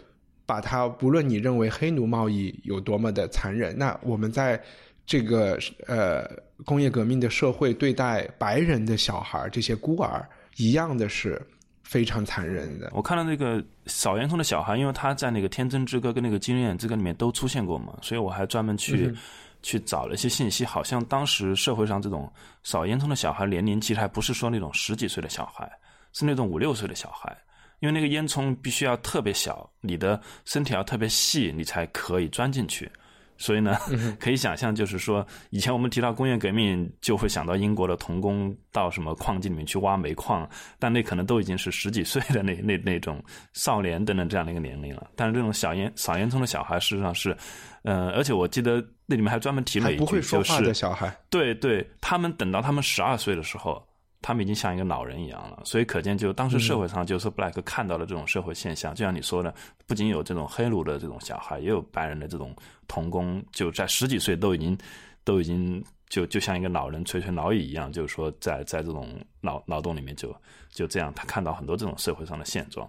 把它，不论你认为黑奴贸易有多么的残忍，那我们在这个呃工业革命的社会对待白人的小孩这些孤儿一样的是非常残忍的。我看到那个扫烟囱的小孩，因为他在那个《天真之歌》跟那个《金人之歌》里面都出现过嘛，所以我还专门去去找了一些信息，好像当时社会上这种扫烟囱的小孩年龄其实还不是说那种十几岁的小孩，是那种五六岁的小孩。因为那个烟囱必须要特别小，你的身体要特别细，你才可以钻进去。所以呢，可以想象，就是说，以前我们提到工业革命，就会想到英国的童工到什么矿井里面去挖煤矿，但那可能都已经是十几岁的那那那种少年等等这样的一个年龄了。但是这种小烟扫烟囱的小孩，事实上是，呃，而且我记得那里面还专门提了一句，就是小孩，对对，他们等到他们十二岁的时候。他们已经像一个老人一样了，所以可见，就当时社会上，就是布莱克看到了这种社会现象，就像你说的，不仅有这种黑奴的这种小孩，也有白人的这种童工，就在十几岁都已经都已经就就像一个老人垂垂老矣一样，就是说，在在这种劳劳动里面，就就这样，他看到很多这种社会上的现状。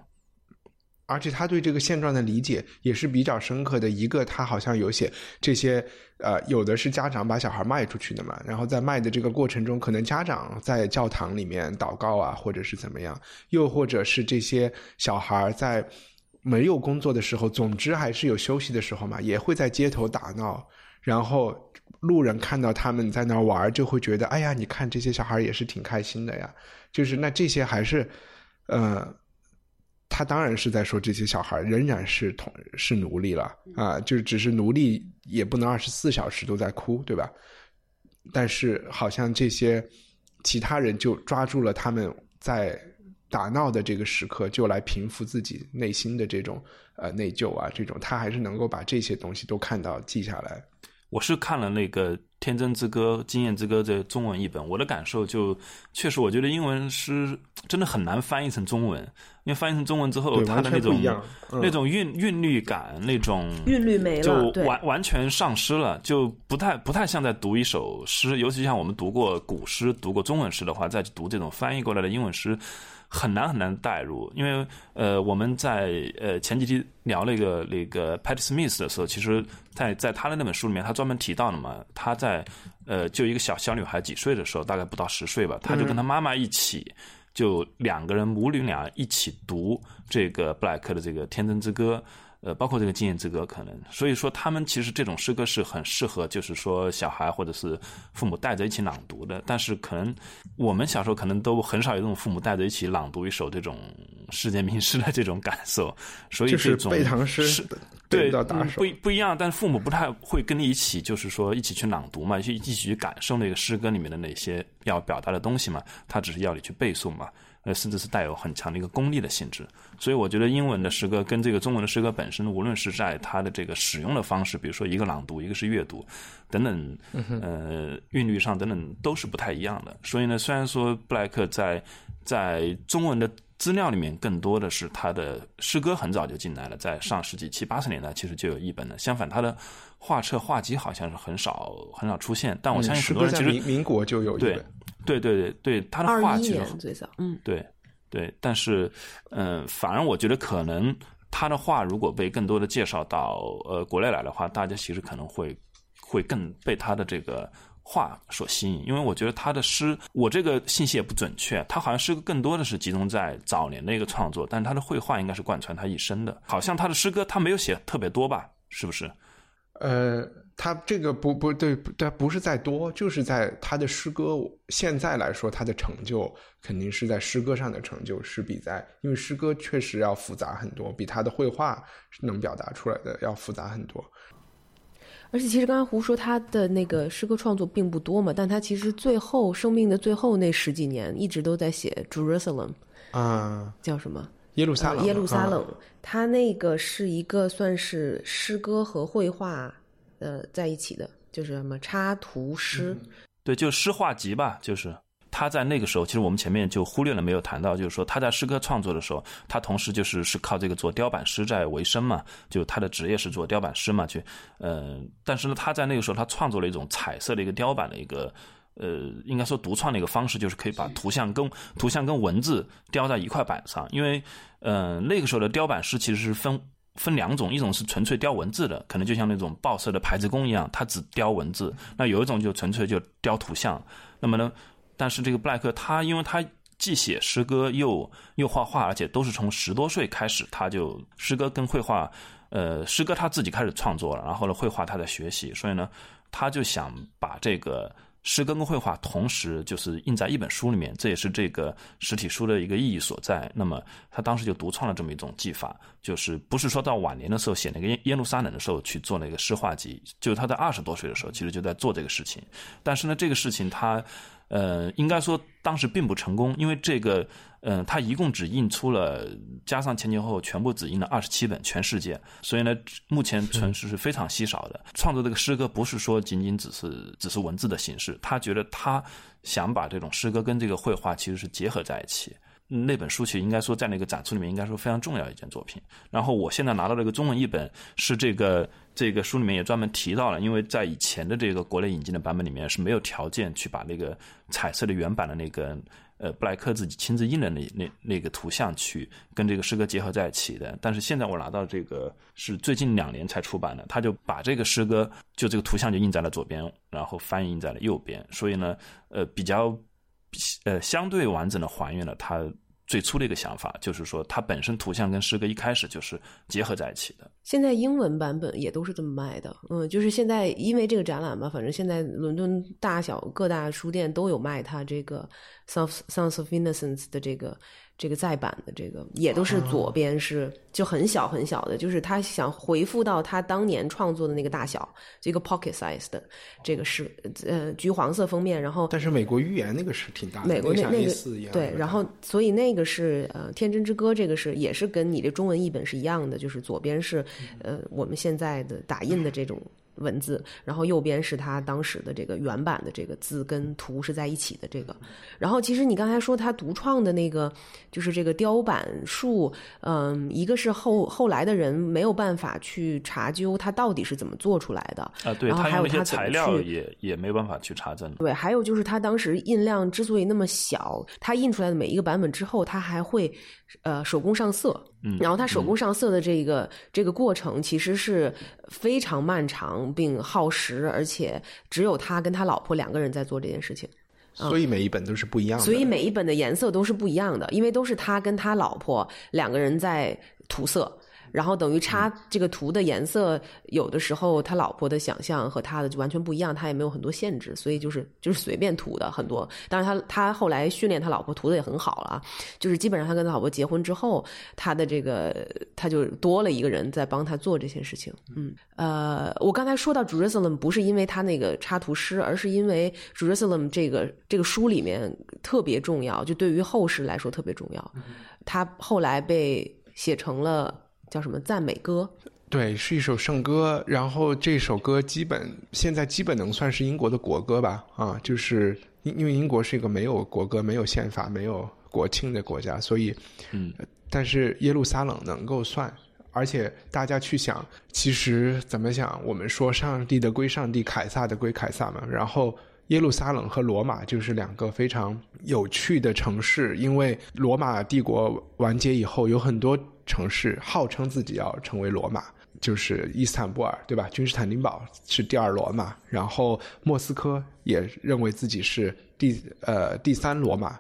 而且他对这个现状的理解也是比较深刻的。一个，他好像有写这些，呃，有的是家长把小孩卖出去的嘛，然后在卖的这个过程中，可能家长在教堂里面祷告啊，或者是怎么样，又或者是这些小孩在没有工作的时候，总之还是有休息的时候嘛，也会在街头打闹，然后路人看到他们在那玩，就会觉得，哎呀，你看这些小孩也是挺开心的呀。就是那这些还是，呃。他当然是在说这些小孩仍然是同是奴隶了啊，就只是奴隶也不能二十四小时都在哭，对吧？但是好像这些其他人就抓住了他们在打闹的这个时刻，就来平复自己内心的这种呃内疚啊，这种他还是能够把这些东西都看到记下来。我是看了那个《天真之歌》《经验之歌》这中文译本，我的感受就确实，我觉得英文诗真的很难翻译成中文，因为翻译成中文之后，它的那种那种韵韵律感，那种韵律没了，就完完全丧失了，就不太不太像在读一首诗，尤其像我们读过古诗、读过中文诗的话，再去读这种翻译过来的英文诗。很难很难带入，因为呃，我们在呃前几期聊那个那个 Patty Smith 的时候，其实，在在他的那本书里面，他专门提到了嘛，他在呃就一个小小女孩几岁的时候，大概不到十岁吧，他就跟他妈妈一起，就两个人母女俩一起读这个布莱克的这个《天真之歌》。呃，包括这个经验之歌，可能，所以说他们其实这种诗歌是很适合，就是说小孩或者是父母带着一起朗读的。但是可能我们小时候可能都很少有这种父母带着一起朗读一首这种世界名诗的这种感受。所以这种背唐诗，对，不不一样。但父母不太会跟你一起，就是说一起去朗读嘛，去一起去感受那个诗歌里面的那些要表达的东西嘛。他只是要你去背诵嘛。呃，甚至是带有很强的一个功利的性质，所以我觉得英文的诗歌跟这个中文的诗歌本身，无论是在它的这个使用的方式，比如说一个朗读，一个是阅读，等等，呃，韵律上等等都是不太一样的。所以呢，虽然说布莱克在在中文的资料里面更多的是他的诗歌很早就进来了，在上世纪七八十年代其实就有译本了。相反，他的画册画集好像是很少很少出现。但我相信很多人其实民民国就有对。对对对对，他的画其实最早，嗯，对对，但是嗯，反而我觉得可能他的画如果被更多的介绍到呃国内来的话，大家其实可能会会更被他的这个画所吸引，因为我觉得他的诗，我这个信息也不准确，他好像诗歌更多的是集中在早年的一个创作，但是他的绘画应该是贯穿他一生的，好像他的诗歌他没有写特别多吧，是不是？呃。他这个不不对，他，不是在多，就是在他的诗歌现在来说，他的成就肯定是在诗歌上的成就，是比在因为诗歌确实要复杂很多，比他的绘画能表达出来的要复杂很多。而且，其实刚才胡说他的那个诗歌创作并不多嘛，但他其实最后生命的最后那十几年一直都在写 Jerusalem 啊，叫什么？耶路撒冷。耶路撒冷，他那个是一个算是诗歌和绘画。呃，在一起的就是什么插图诗，对，就诗画集吧。就是他在那个时候，其实我们前面就忽略了没有谈到，就是说他在诗歌创作的时候，他同时就是是靠这个做雕版师在为生嘛，就他的职业是做雕版师嘛，去呃，但是呢，他在那个时候他创作了一种彩色的一个雕版的一个呃，应该说独创的一个方式，就是可以把图像跟图像跟文字雕在一块板上，因为呃那个时候的雕版师其实是分。分两种，一种是纯粹雕文字的，可能就像那种报社的排字工一样，他只雕文字；那有一种就纯粹就雕图像。那么呢，但是这个布莱克他，因为他既写诗歌又又画画，而且都是从十多岁开始，他就诗歌跟绘画，呃，诗歌他自己开始创作了，然后呢，绘画他在学习，所以呢，他就想把这个。诗歌跟绘画同时就是印在一本书里面，这也是这个实体书的一个意义所在。那么他当时就独创了这么一种技法，就是不是说到晚年的时候写那个耶耶路撒冷的时候去做那个诗画集，就是他在二十多岁的时候其实就在做这个事情。但是呢，这个事情他。呃，应该说当时并不成功，因为这个，嗯，他一共只印出了，加上前前后后全部只印了二十七本，全世界，所以呢，目前存世是非常稀少的。创作这个诗歌不是说仅仅只是只是文字的形式，他觉得他想把这种诗歌跟这个绘画其实是结合在一起。那本书其实应该说在那个展出里面应该说非常重要一件作品。然后我现在拿到这个中文译本，是这个这个书里面也专门提到了，因为在以前的这个国内引进的版本里面是没有条件去把那个彩色的原版的那个呃布莱克自己亲自印的那那那个图像去跟这个诗歌结合在一起的。但是现在我拿到这个是最近两年才出版的，他就把这个诗歌就这个图像就印在了左边，然后翻译印在了右边，所以呢，呃，比较。呃，相对完整的还原了他最初的一个想法，就是说它本身图像跟诗歌一开始就是结合在一起的。现在英文版本也都是这么卖的，嗯，就是现在因为这个展览嘛，反正现在伦敦大小各大书店都有卖它这个《Sounds Sounds of Innocence》的这个。这个再版的这个也都是左边是就很小很小的，就是他想回复到他当年创作的那个大小，这个 pocket size 的这个是呃橘黄色封面，然后但是美国寓言那个是挺大的，美国那那个对，然后所以那个是呃天真之歌，这个是也是跟你的中文译本是一样的，就是左边是呃我们现在的打印的这种。文字，然后右边是他当时的这个原版的这个字跟图是在一起的这个，然后其实你刚才说他独创的那个就是这个雕版术，嗯，一个是后后来的人没有办法去查究他到底是怎么做出来的啊，对，然后还有他材料也也没办法去查证，对，还有就是他当时印量之所以那么小，他印出来的每一个版本之后，他还会呃手工上色。然后他手工上色的这个这个过程其实是非常漫长并耗时，而且只有他跟他老婆两个人在做这件事情，所以每一本都是不一样的。所以每一本的颜色都是不一样的，因为都是他跟他老婆两个人在涂色。然后等于插这个图的颜色，有的时候他老婆的想象和他的就完全不一样，他也没有很多限制，所以就是就是随便涂的很多。当然他他后来训练他老婆涂的也很好了，就是基本上他跟他老婆结婚之后，他的这个他就多了一个人在帮他做这些事情。嗯，呃，我刚才说到 Jerusalem 不是因为他那个插图师，而是因为 Jerusalem 这个这个书里面特别重要，就对于后世来说特别重要。他后来被写成了。叫什么赞美歌？对，是一首圣歌。然后这首歌基本现在基本能算是英国的国歌吧？啊，就是因因为英国是一个没有国歌、没有宪法、没有国庆的国家，所以，嗯，但是耶路撒冷能够算。而且大家去想，其实怎么想？我们说上帝的归上帝，凯撒的归凯撒嘛。然后耶路撒冷和罗马就是两个非常有趣的城市，因为罗马帝国完结以后，有很多。城市号称自己要成为罗马，就是伊斯坦布尔，对吧？君士坦丁堡是第二罗马，然后莫斯科也认为自己是第呃第三罗马。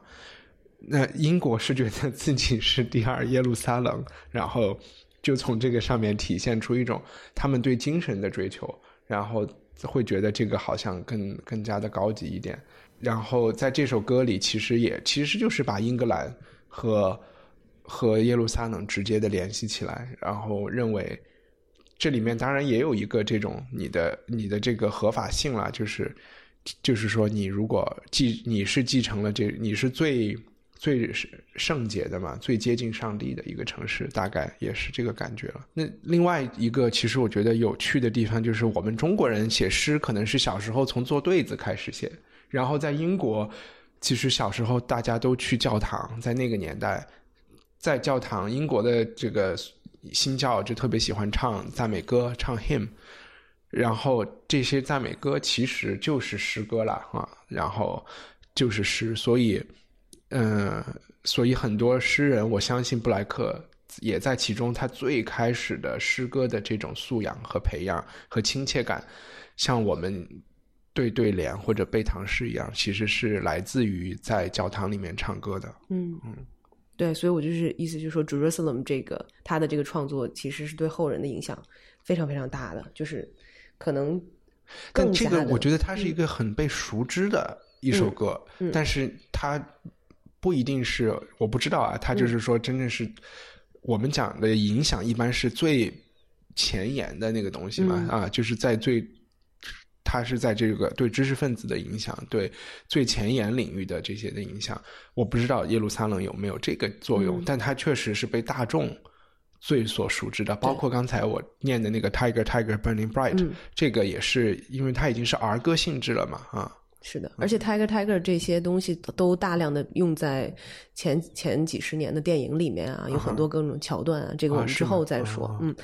那英国是觉得自己是第二耶路撒冷，然后就从这个上面体现出一种他们对精神的追求，然后会觉得这个好像更更加的高级一点。然后在这首歌里，其实也其实就是把英格兰和。和耶路撒冷直接的联系起来，然后认为这里面当然也有一个这种你的你的这个合法性了，就是就是说你如果继你是继承了这你是最最圣洁的嘛，最接近上帝的一个城市，大概也是这个感觉了。那另外一个其实我觉得有趣的地方就是我们中国人写诗可能是小时候从做对子开始写，然后在英国其实小时候大家都去教堂，在那个年代。在教堂，英国的这个新教就特别喜欢唱赞美歌，唱 hymn，然后这些赞美歌其实就是诗歌了啊，然后就是诗，所以，嗯，所以很多诗人，我相信布莱克也在其中。他最开始的诗歌的这种素养和培养和亲切感，像我们对对联或者背唐诗一样，其实是来自于在教堂里面唱歌的。嗯嗯。对，所以我就是意思就是说，Jerusalem 这个他的这个创作其实是对后人的影响非常非常大的，就是可能更这个我觉得它是一个很被熟知的一首歌，但是它不一定是我不知道啊，它就是说真正是我们讲的影响一般是最前沿的那个东西嘛啊，就是在最。他是在这个对知识分子的影响，对最前沿领域的这些的影响，我不知道耶路撒冷有没有这个作用，但它确实是被大众最所熟知的。包括刚才我念的那个 Tiger Tiger Burning Bright，这个也是因为它已经是儿歌性质了嘛，啊，是的，而且 Tiger Tiger 这些东西都大量的用在前前几十年的电影里面啊，有很多各种桥段啊，这个我们之后再说，嗯。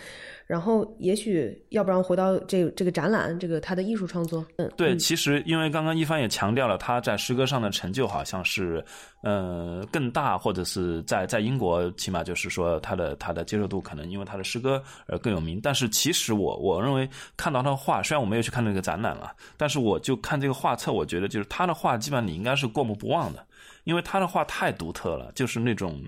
然后，也许要不然回到这这个展览，这个他的艺术创作。嗯，对，其实因为刚刚一帆也强调了他在诗歌上的成就，好像是呃更大，或者是在在英国，起码就是说他的他的接受度可能因为他的诗歌而更有名。但是其实我我认为看到他的画，虽然我没有去看那个展览了，但是我就看这个画册，我觉得就是他的画基本上你应该是过目不忘的。因为他的画太独特了，就是那种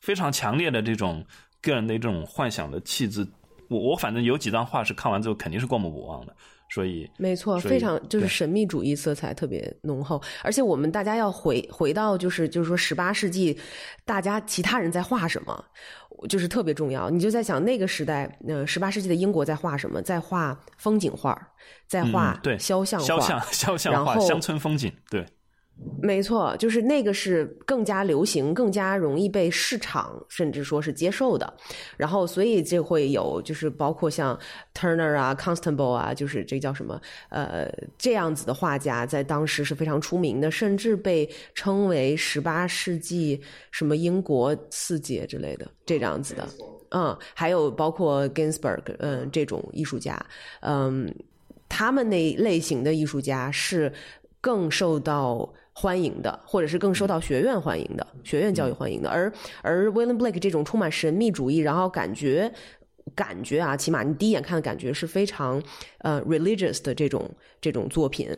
非常强烈的这种个人的这种幻想的气质。我我反正有几张画是看完之后肯定是过目不忘的。所以，没错，非常就是神秘主义色彩特别浓厚，而且我们大家要回回到就是就是说十八世纪，大家其他人在画什么，就是特别重要。你就在想那个时代，呃，十八世纪的英国在画什么？在画风景画，在画嗯对肖像画，肖像肖像画、乡村风景，对，没错，就是那个是更加流行、更加容易被市场甚至说是接受的。然后，所以这会有就是包括像 Turner 啊、Constable 啊，就是这叫什么呃这样子的画家，在当时是非常出名的，甚至被称为十八世纪什么英国四杰之类的这样子的。嗯，还有包括 Ginsberg，嗯，这种艺术家，嗯，他们那类型的艺术家是更受到欢迎的，或者是更受到学院欢迎的，学院教育欢迎的。而而 William Blake 这种充满神秘主义，然后感觉感觉啊，起码你第一眼看的感觉是非常呃 religious 的这种这种作品，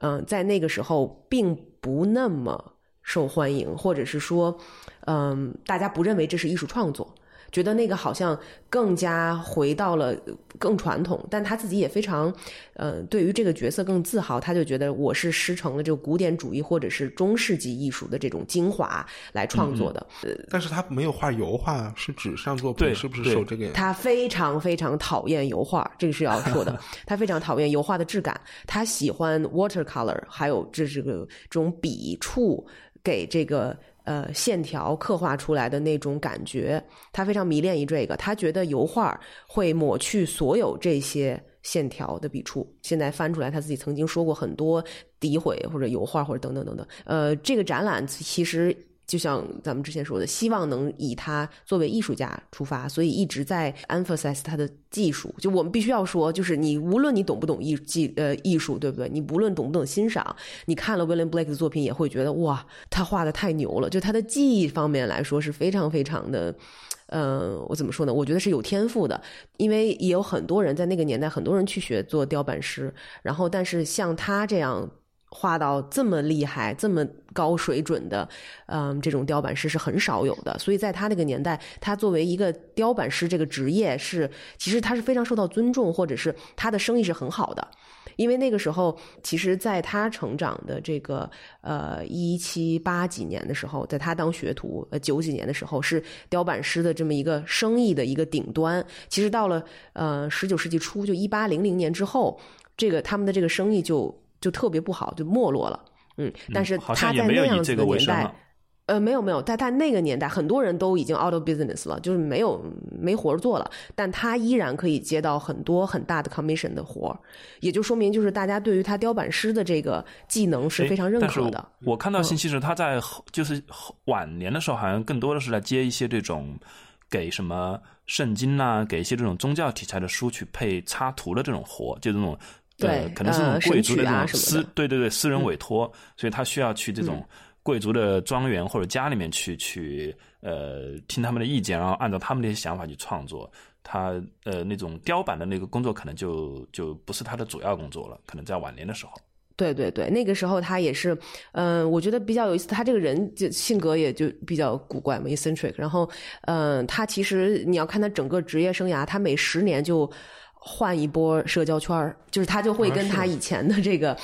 嗯、在那个时候并不那么受欢迎，或者是说，嗯、大家不认为这是艺术创作。觉得那个好像更加回到了更传统，但他自己也非常，呃，对于这个角色更自豪。他就觉得我是师承了这个古典主义或者是中世纪艺术的这种精华来创作的。但是他没有画油画，是纸上作品，是不是受这个？他非常非常讨厌油画，这个是要说的。他非常讨厌油画的质感，他喜欢 watercolor，还有这这个这种笔触给这个呃线条刻画出来的那种感觉，他非常迷恋于这个。他觉得油画会抹去所有这些线条的笔触。现在翻出来，他自己曾经说过很多诋毁或者油画或者等等等等。呃，这个展览其实。就像咱们之前说的，希望能以他作为艺术家出发，所以一直在 emphasize 他的技术。就我们必须要说，就是你无论你懂不懂艺技呃艺术，对不对？你不论懂不懂欣赏，你看了 William Blake 的作品，也会觉得哇，他画的太牛了。就他的技艺方面来说，是非常非常的。呃，我怎么说呢？我觉得是有天赋的，因为也有很多人在那个年代，很多人去学做雕版师，然后但是像他这样画到这么厉害、这么高水准的，嗯，这种雕版师是很少有的。所以在他那个年代，他作为一个雕版师这个职业是，其实他是非常受到尊重，或者是他的生意是很好的。因为那个时候，其实在他成长的这个呃一七八几年的时候，在他当学徒呃九几年的时候，是雕版师的这么一个生意的一个顶端。其实到了呃十九世纪初，就一八零零年之后，这个他们的这个生意就就特别不好，就没落了。嗯，但是他在那样子的年代。呃，没有没有，在他那个年代，很多人都已经 out of business 了，就是没有没活儿做了，但他依然可以接到很多很大的 commission 的活儿，也就说明就是大家对于他雕版师的这个技能是非常认可的。我看到信息是他在就是晚年的时候，好像更多的是来接一些这种给什么圣经呐、给一些这种宗教题材的书去配插图的这种活，就这种。呃对，可能是那呃种贵族的啊那种私，对对对，私人委托，所以他需要去这种贵族的庄园或者家里面去去呃听他们的意见，然后按照他们的一些想法去创作。他呃那种雕版的那个工作可能就就不是他的主要工作了，可能在晚年的时候。对对对，那个时候他也是，嗯、我觉得比较有意思。他这个人就性格也就比较古怪嘛，eccentric。然后，嗯、他其实你要看他整个职业生涯，他每十年就换一波社交圈儿，就是他就会跟他以前的这个、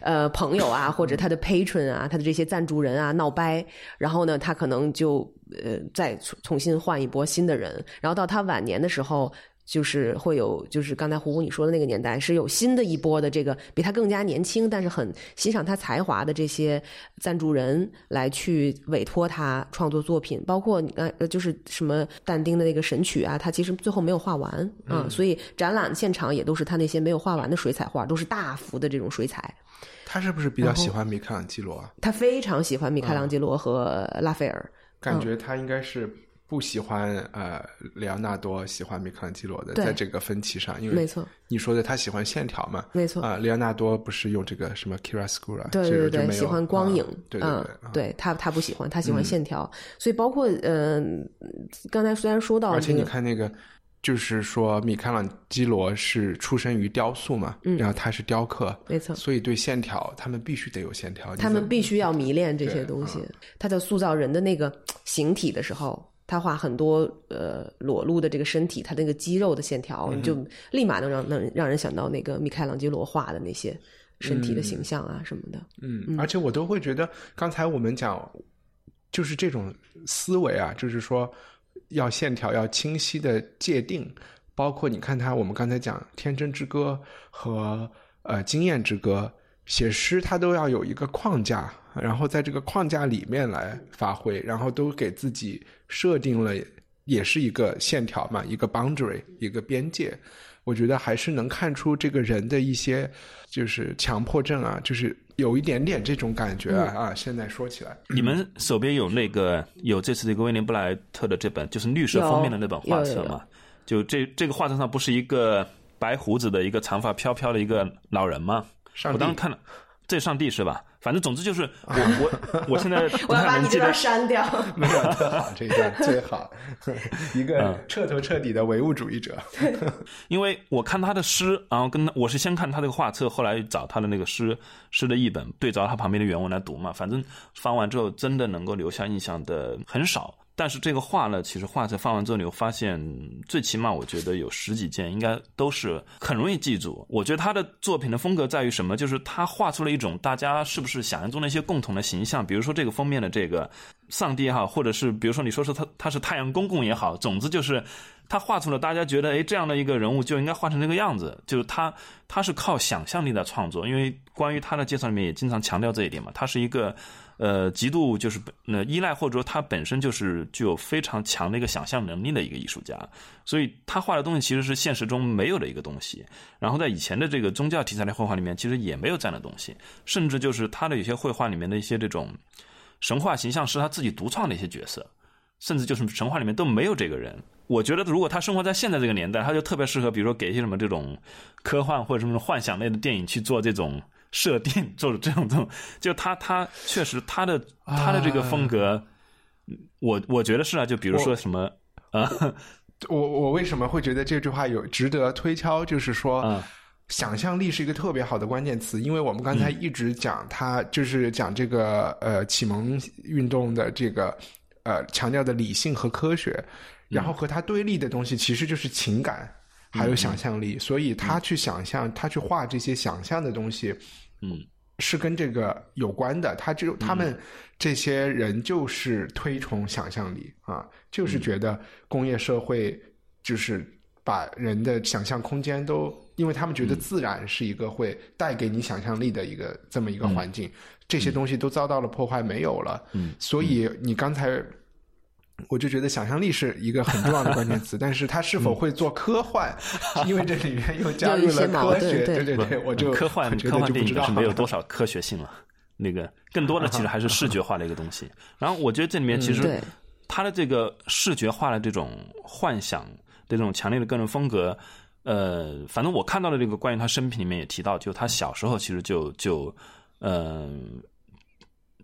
呃朋友啊，或者他的 patron 啊，他的这些赞助人啊闹掰，然后呢，他可能就呃再重重新换一波新的人，然后到他晚年的时候。就是会有，就是刚才胡胡你说的那个年代，是有新的一波的这个比他更加年轻，但是很欣赏他才华的这些赞助人来去委托他创作作品，包括你刚呃就是什么但丁的那个神曲啊，他其实最后没有画完啊、所以展览现场也都是他那些没有画完的水彩画，都是大幅的这种水彩。他是不是比较喜欢米开朗基罗啊？他非常喜欢米开朗基罗和拉斐尔，感觉他应该是不喜欢呃莱昂纳多，喜欢米开朗基罗的，在这个分歧上，因为没错。你说的他喜欢线条嘛，没错。啊，莱昂纳多不是用这个什么 chiaroscuro，对对对，这个就没有喜欢光影，啊对对嗯对，啊。对他他不喜欢，他喜欢线条，所以包括嗯、呃刚才虽然说到而且你看那个就是说米开朗基罗是出身于雕塑嘛，嗯。然后他是雕刻，没错。所以对线条他们必须得有线条。他们必须要迷恋这些东西。嗯。他在塑造人的那个形体的时候，他画很多呃裸露的这个身体，他那个肌肉的线条，就立马能让能让人想到那个米开朗基罗画的那些身体的形象啊什么的。嗯，而且我都会觉得，刚才我们讲，就是这种思维啊，就是说要线条要清晰的界定，包括你看他，我们刚才讲《天真之歌》和呃《经验之歌》，写诗他都要有一个框架，然后在这个框架里面来发挥，然后都给自己设定了，也是一个线条嘛，一个 boundary，一个边界。我觉得还是能看出这个人的一些就是强迫症啊，就是有一点点这种感觉啊。啊现在说起来，你们手边有那个有这次这个威廉布莱特的这本就是绿色封面的那本画册有有有吗？就这这个画册上不是一个白胡子的一个长发飘飘的一个老人吗？上帝我当时看了，这上帝是吧？反正总之就是 我我我现在 我要把你这段。删掉。没有特好，这一段最好，一个嗯彻头彻底的唯物主义者。因为我看他的诗，然后跟我是先看他这个画册，后来找他的那个诗诗的译本，对照他旁边的原文来读嘛。反正翻完之后，真的能够留下印象的很少。但是这个画呢，其实画册放完之后，你会发现，最起码我觉得有十几件应该都是很容易记住。我觉得他的作品的风格在于什么？就是他画出了一种大家是不是想象中的一些共同的形象，比如说这个封面的这个上帝哈，或者是比如说你说是他他是太阳公公也好，总之就是他画出了大家觉得哎这样的一个人物就应该画成这个样子，就是他他是靠想象力在创作，因为关于他的介绍里面也经常强调这一点嘛，他是一个呃极度就是呃依赖或者说他本身就是具有非常强的一个想象能力的一个艺术家，所以他画的东西其实是现实中没有的一个东西，然后在以前的这个宗教题材的绘画里面，其实也没有这样的东西，甚至就是他的有些绘画里面的一些这种神话形象是他自己独创的一些角色，甚至就是神话里面都没有这个人。我觉得如果他生活在现在这个年代，他就特别适合，比如说给一些什么这种科幻或者什么幻想类的电影去做这种设定，做这种这种，就他他确实他的他的这个风格，我我觉得是啊，就比如说什么啊 我我为什么会觉得这句话有值得推敲？就是说，啊想象力是一个特别好的关键词，因为我们刚才一直讲他，就是讲这个呃启蒙运动的这个呃强调的理性和科学，然后和它对立的东西其实就是情感还有想象力，所以他去想象，他去画这些想象的东西，嗯。是跟这个有关的，他就他们这些人就是推崇想象力啊，就是觉得工业社会就是把人的想象空间都，因为他们觉得自然是一个会带给你想象力的一个这么一个环境，这些东西都遭到了破坏，没有了。嗯，所以你刚才。我就觉得想象力是一个很重要的关键词，但是它是否会做科幻，因为这里面又加入了科学，对对对对，我就科幻我觉得科幻不知道电影是没有多少科学性了，那个更多的其实还是视觉化的一个东西。然后我觉得这里面其实对他的这个视觉化的这种幻想的这种强烈的个人风格，呃，反正我看到的这个关于他生平里面也提到，就他小时候其实就就呃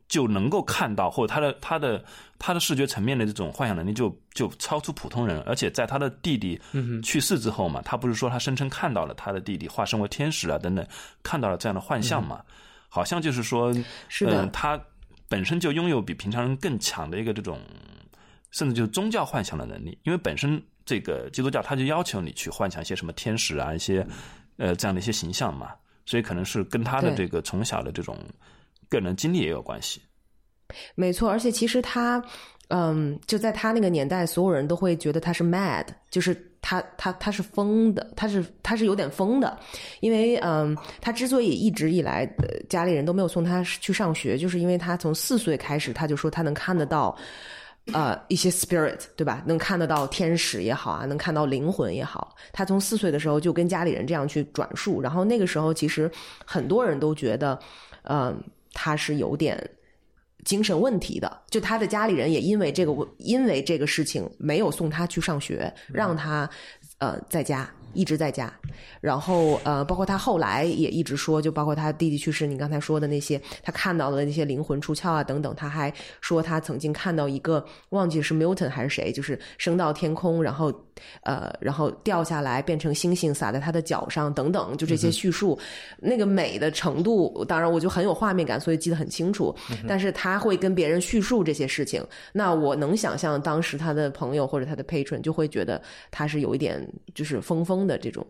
就能够看到，或者他的他的他的视觉层面的这种幻想能力就就超出普通人，而且在他的弟弟去世之后嘛，他不是说他声称看到了他的弟弟化身为天使啊等等，看到了这样的幻象嘛，好像就是说，是的嗯他本身就拥有比平常人更强的一个这种，甚至就是宗教幻想的能力，因为本身这个基督教他就要求你去幻想一些什么天使啊，一些呃这样的一些形象嘛，所以可能是跟他的这个从小的这种个人经历也有关系。没错，而且其实他，嗯，就在他那个年代，所有人都会觉得他是 mad，就是他他他是疯的，他是他是有点疯的，因为嗯，他之所以一直以来、呃、家里人都没有送他去上学，就是因为他从四岁开始他就说他能看得到。呃，一些 spirit 对吧？能看得到天使也好啊，能看到灵魂也好。他从四岁的时候就跟家里人这样去转述，然后那个时候其实很多人都觉得，嗯、他是有点精神问题的，就他的家里人也因为这个因为这个事情没有送他去上学，让他呃在家一直在家。然后呃，包括他后来也一直说，就包括他弟弟去世，你刚才说的那些，他看到的那些灵魂出窍啊等等，他还说他曾经看到一个忘记是 Milton 还是谁，就是升到天空，然后呃，然后掉下来变成星星洒在他的脚上等等，就这些叙述，那个美的程度，当然我就很有画面感，所以记得很清楚。但是他会跟别人叙述这些事情，那我能想象当时他的朋友或者他的 patron 就会觉得他是有一点就是疯疯的这种。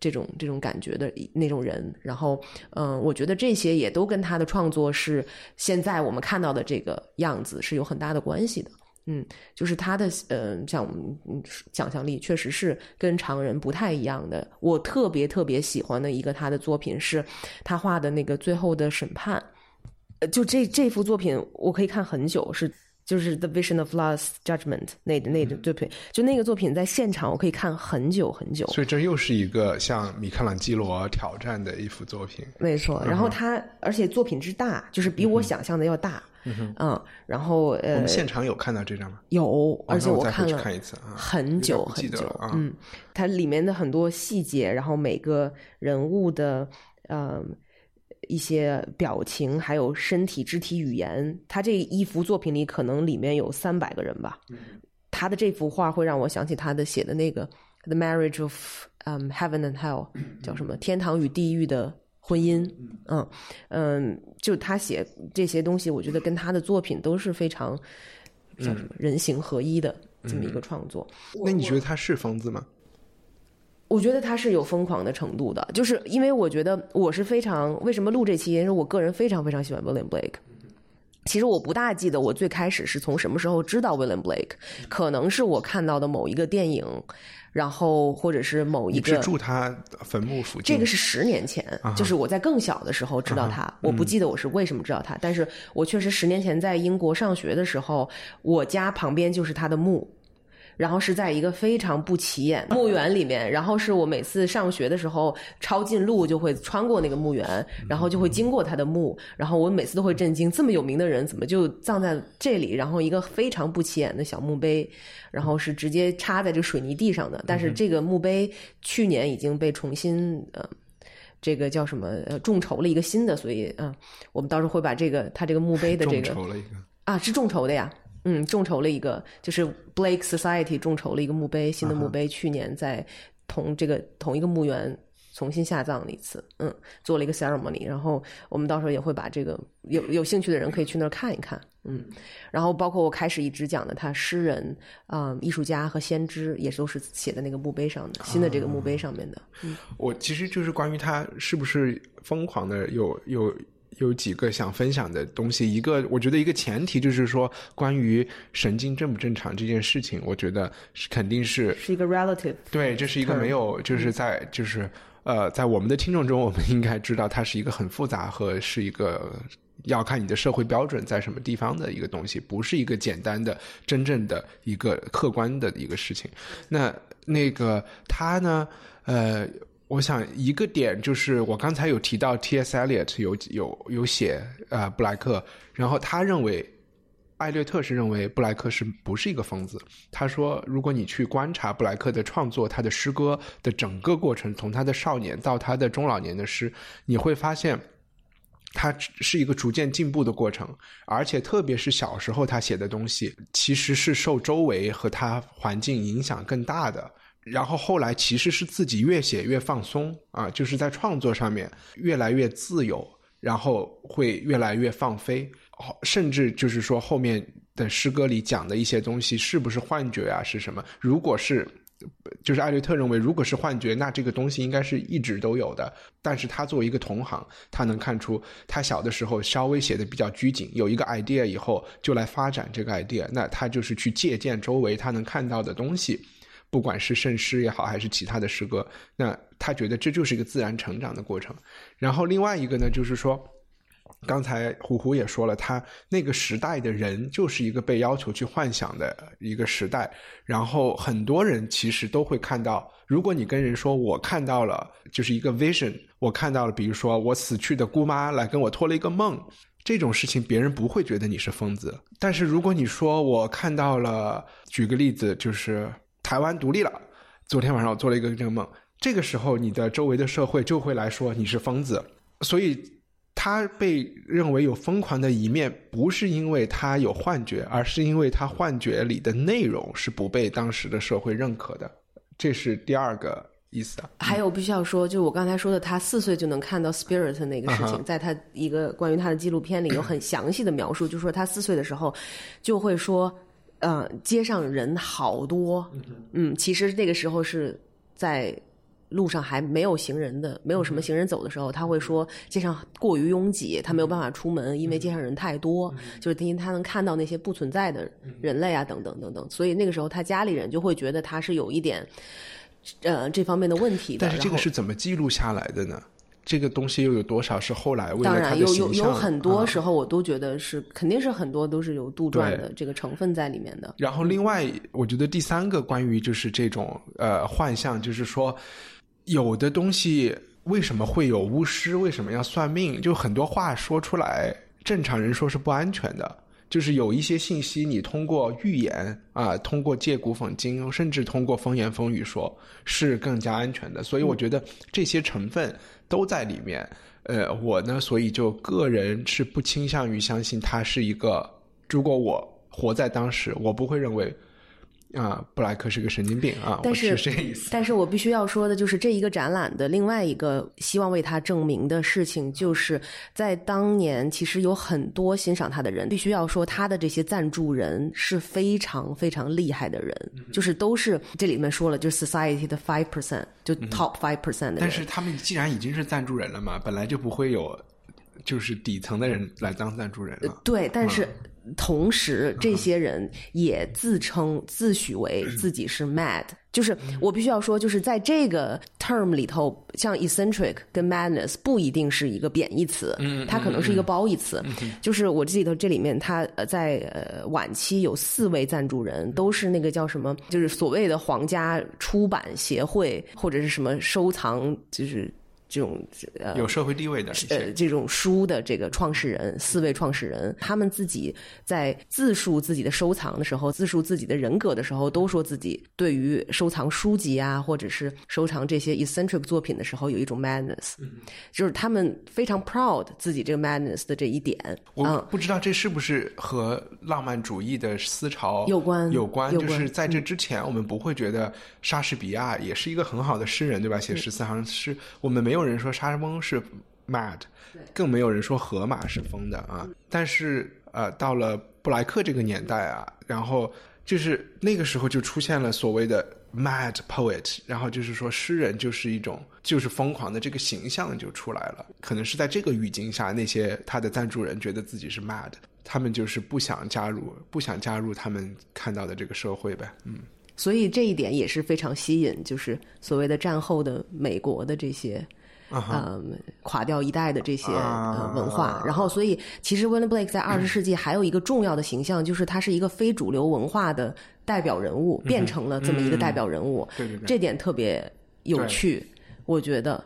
这种这种感觉的那种人，然后，嗯，我觉得这些也都跟他的创作是现在我们看到的这个样子是有很大的关系的。嗯，就是他的，嗯，像嗯，想象力确实是跟常人不太一样的。我特别特别喜欢的一个他的作品是，他画的那个《最后的审判》，呃，就这这幅作品我可以看很久，是。就是《The Vision of Last Judgment》那那的作品，就那个作品在现场我可以看很久很久。所以这又是一个向米开朗基罗挑战的一幅作品。没错，然后他而且作品之大，就是比我想象的要大。嗯，然后呃，我们现场有看到这张吗？有，而且我看了看一次啊，很久很久。嗯，它里面的很多细节，然后每个人物的嗯。一些表情，还有身体肢体语言，他这一幅作品里可能里面有三百个人吧。他的这幅画会让我想起他的写的那个《The Marriage of 嗯 Heaven and Hell》，叫什么？天堂与地狱的婚姻。嗯嗯，就他写这些东西，我觉得跟他的作品都是非常叫什么人形合一的这么一个创作。那你觉得他是疯子吗？我觉得他是有疯狂的程度的，就是因为我觉得我是非常为什么录这期，因为我个人非常非常喜欢 William Blake。其实我不大记得我最开始是从什么时候知道 William Blake，可能是我看到的某一个电影，然后或者是某一个住他坟墓附近。这个是十年前，就是我在更小的时候知道他，我不记得我是为什么知道他，但是我确实十年前在英国上学的时候，我家旁边就是他的墓。然后是在一个非常不起眼墓园里面，然后是我每次上学的时候抄近路就会穿过那个墓园，然后就会经过他的墓，然后我每次都会震惊，这么有名的人怎么就葬在这里？然后一个非常不起眼的小墓碑，然后是直接插在这个水泥地上的。但是这个墓碑去年已经被重新呃，这个叫什么呃众筹了一个新的，所以嗯，我们到时候会把这个他这个墓碑的 这个众筹了一个啊是众筹的呀。嗯，众筹了一个，就是 Blake Society 众筹了一个墓碑，新的墓碑，去年在同这个同一个墓园重新下葬了一次，嗯，做了一个 ceremony，然后我们到时候也会把这个有有兴趣的人可以去那儿看一看，嗯，然后包括我开始一直讲的他诗人啊，艺术家和先知也都是写在那个墓碑上的，新的这个墓碑上面的。嗯，我其实就是关于他是不是疯狂的，有有。有几个想分享的东西，一个我觉得一个前提就是说，关于神经正不正常这件事情，我觉得是肯定是是一个 relative，对，这是一个没有就是在就是呃，在我们的听众中，我们应该知道它是一个很复杂和是一个要看你的社会标准在什么地方的一个东西，不是一个简单的真正的一个客观的一个事情。那那个他呢，呃。我想一个点就是，我刚才有提到 T.S. Eliot 有有有写呃布莱克，然后他认为艾略特是认为布莱克是不是一个疯子？他说，如果你去观察布莱克的创作，他的诗歌的整个过程，从他的少年到他的中老年的诗，你会发现，他是一个逐渐进步的过程，而且特别是小时候他写的东西，其实是受周围和他环境影响更大的。然后后来其实是自己越写越放松啊，就是在创作上面越来越自由，然后会越来越放飞，甚至就是说后面的诗歌里讲的一些东西是不是幻觉啊？是什么？如果是，就是艾略特认为，如果是幻觉，那这个东西应该是一直都有的。但是他作为一个同行，他能看出他小的时候稍微写的比较拘谨，有一个 idea 以后就来发展这个 idea，那他就是去借鉴周围他能看到的东西。不管是圣诗也好，还是其他的诗歌，那他觉得这就是一个自然成长的过程。然后另外一个呢，就是说，刚才虎虎也说了，他那个时代的人就是一个被要求去幻想的一个时代。然后很多人其实都会看到，如果你跟人说我看到了，就是一个 vision，我看到了，比如说我死去的姑妈来跟我托了一个梦，这种事情别人不会觉得你是疯子。但是如果你说我看到了，举个例子就是。台湾独立了。昨天晚上我做了一个这个梦，这个时候你的周围的社会就会来说你是疯子，所以他被认为有疯狂的一面，不是因为他有幻觉，而是因为他幻觉里的内容是不被当时的社会认可的，这是第二个意思啊。还有必须要说，就是我刚才说的，他四岁就能看到 spirit 那个事情，在他一个关于他的纪录片里有很详细的描述，就说他四岁的时候就会说，呃，街上人好多，嗯，其实那个时候是在。路上还没有行人的，没有什么行人走的时候，他会说街上过于拥挤，他没有办法出门，因为街上人太多，就是因为他能看到那些不存在的人类啊，等等等等。所以那个时候他家里人就会觉得他是有一点，呃，这方面的问题的。但是这个是怎么记录下来的呢？这个东西又有多少是后来为了他的有有有很多时候我都觉得是，肯定是很多都是有杜撰的这个成分在里面的。然后另外，我觉得第三个关于就是这种呃幻象，就是说。有的东西为什么会有巫师？为什么要算命？就很多话说出来，正常人说是不安全的。就是有一些信息，你通过预言啊，通过借古讽今，甚至通过风言风语说，是更加安全的。所以我觉得这些成分都在里面。呃，我呢，所以就个人是不倾向于相信它是一个。如果我活在当时，我不会认为。啊，布莱克是个神经病啊！但是这意思。但是我必须要说的就是，这一个展览的另外一个希望为他证明的事情，就是在当年，其实有很多欣赏他的人，必须要说他的这些赞助人是非常非常厉害的人，就是都是这里面说了，就是 society 的 five percent，就 top five percent 的人。但是他们既然已经是赞助人了嘛，本来就不会有就是底层的人来当赞助人了。对，但是。同时，这些人也自称、自诩为自己是 mad。就是我必须要说，就是在这个 term 里头，像 eccentric 跟 madness 不一定是一个贬义词，它可能是一个褒义词。就是我记得这里面，它呃在呃晚期有四位赞助人，都是那个叫什么，就是所谓的皇家出版协会或者是什么收藏，就是。这种呃有社会地位的呃这种书的这个创始人四位创始人，他们自己在自述自己的收藏的时候，自述自己的人格的时候，都说自己对于收藏书籍啊，或者是收藏这些 eccentric 作品的时候，有一种 madness，就是他们非常 proud 自己这个 madness 的这一点。我不知道这是不是和浪漫主义的思潮有关？有关，就是在这之前，我们不会觉得莎士比亚也是一个很好的诗人，对吧？写十四行诗，我们没有。没有人说莎士翁是 mad，更没有人说河马是疯的啊。但是呃，到了布莱克这个年代啊，然后就是那个时候就出现了所谓的 mad poet，然后就是说诗人就是一种就是疯狂的这个形象就出来了。可能是在这个语境下，那些他的赞助人觉得自己是 mad，他们就是不想加入，不想加入他们看到的这个社会呗。嗯，所以这一点也是非常吸引，就是所谓的战后的美国的这些。嗯，垮掉一代的这些呃文化，然后所以其实 William Blake 在二十世纪还有一个重要的形象，就是他是一个非主流文化的代表人物，变成了这么一个代表人物。对对对，这点特别有趣，我觉得。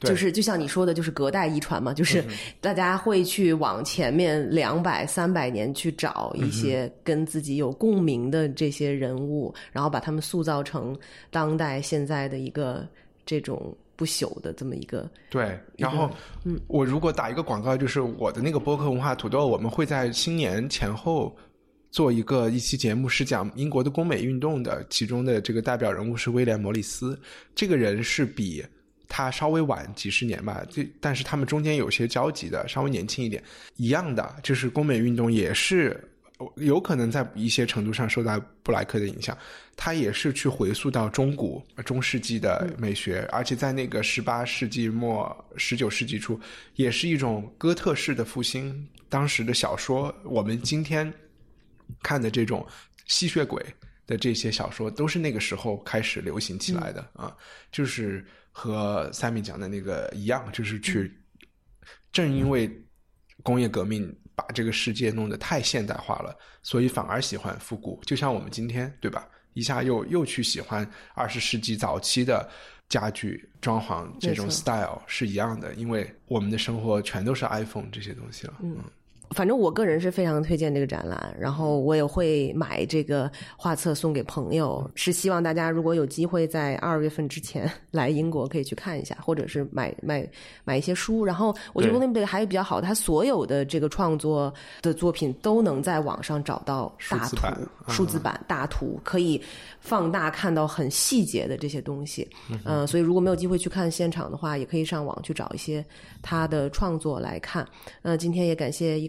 就是就像你说的，就是隔代遗传嘛，就是大家会去往前面两百三百年去找一些跟自己有共鸣的这些人物，然后把他们塑造成当代现在的一个这种。不朽的这么一个对，然后嗯，我如果打一个广告，就是我的那个播客文化土豆，我们会在新年前后做一个一期节目，是讲英国的工美运动的，其中的这个代表人物是威廉·摩里斯，这个人是比他稍微晚几十年吧，这但是他们中间有些交集的，稍微年轻一点，一样的，就是工美运动也是。有可能在一些程度上受到布莱克的影响，他也是去回溯到中古、中世纪的美学，而且在那个十八世纪末、十九世纪初，也是一种哥特式的复兴。当时的小说，我们今天看的这种吸血鬼的这些小说，都是那个时候开始流行起来的啊，就是和三米讲的那个一样，就是去正因为工业革命。把这个世界弄得太现代化了，所以反而喜欢复古。就像我们今天，对吧？一下又又去喜欢二十世纪早期的家具装潢这种 style 是一样的，因为我们的生活全都是 iPhone 这些东西了。嗯，反正我个人是非常推荐这个展览，然后我也会买这个画册送给朋友，是希望大家如果有机会在二月份之前来英国可以去看一下，或者是买买买一些书。然后我觉得 William Blake 还有比较好，他所有的这个创作的作品都能在网上找到大图、数字版大图，可以放大看到很细节的这些东西。嗯，所以如果没有机会去看现场的话，也可以上网去找一些他的创作来看。那，今天也感谢一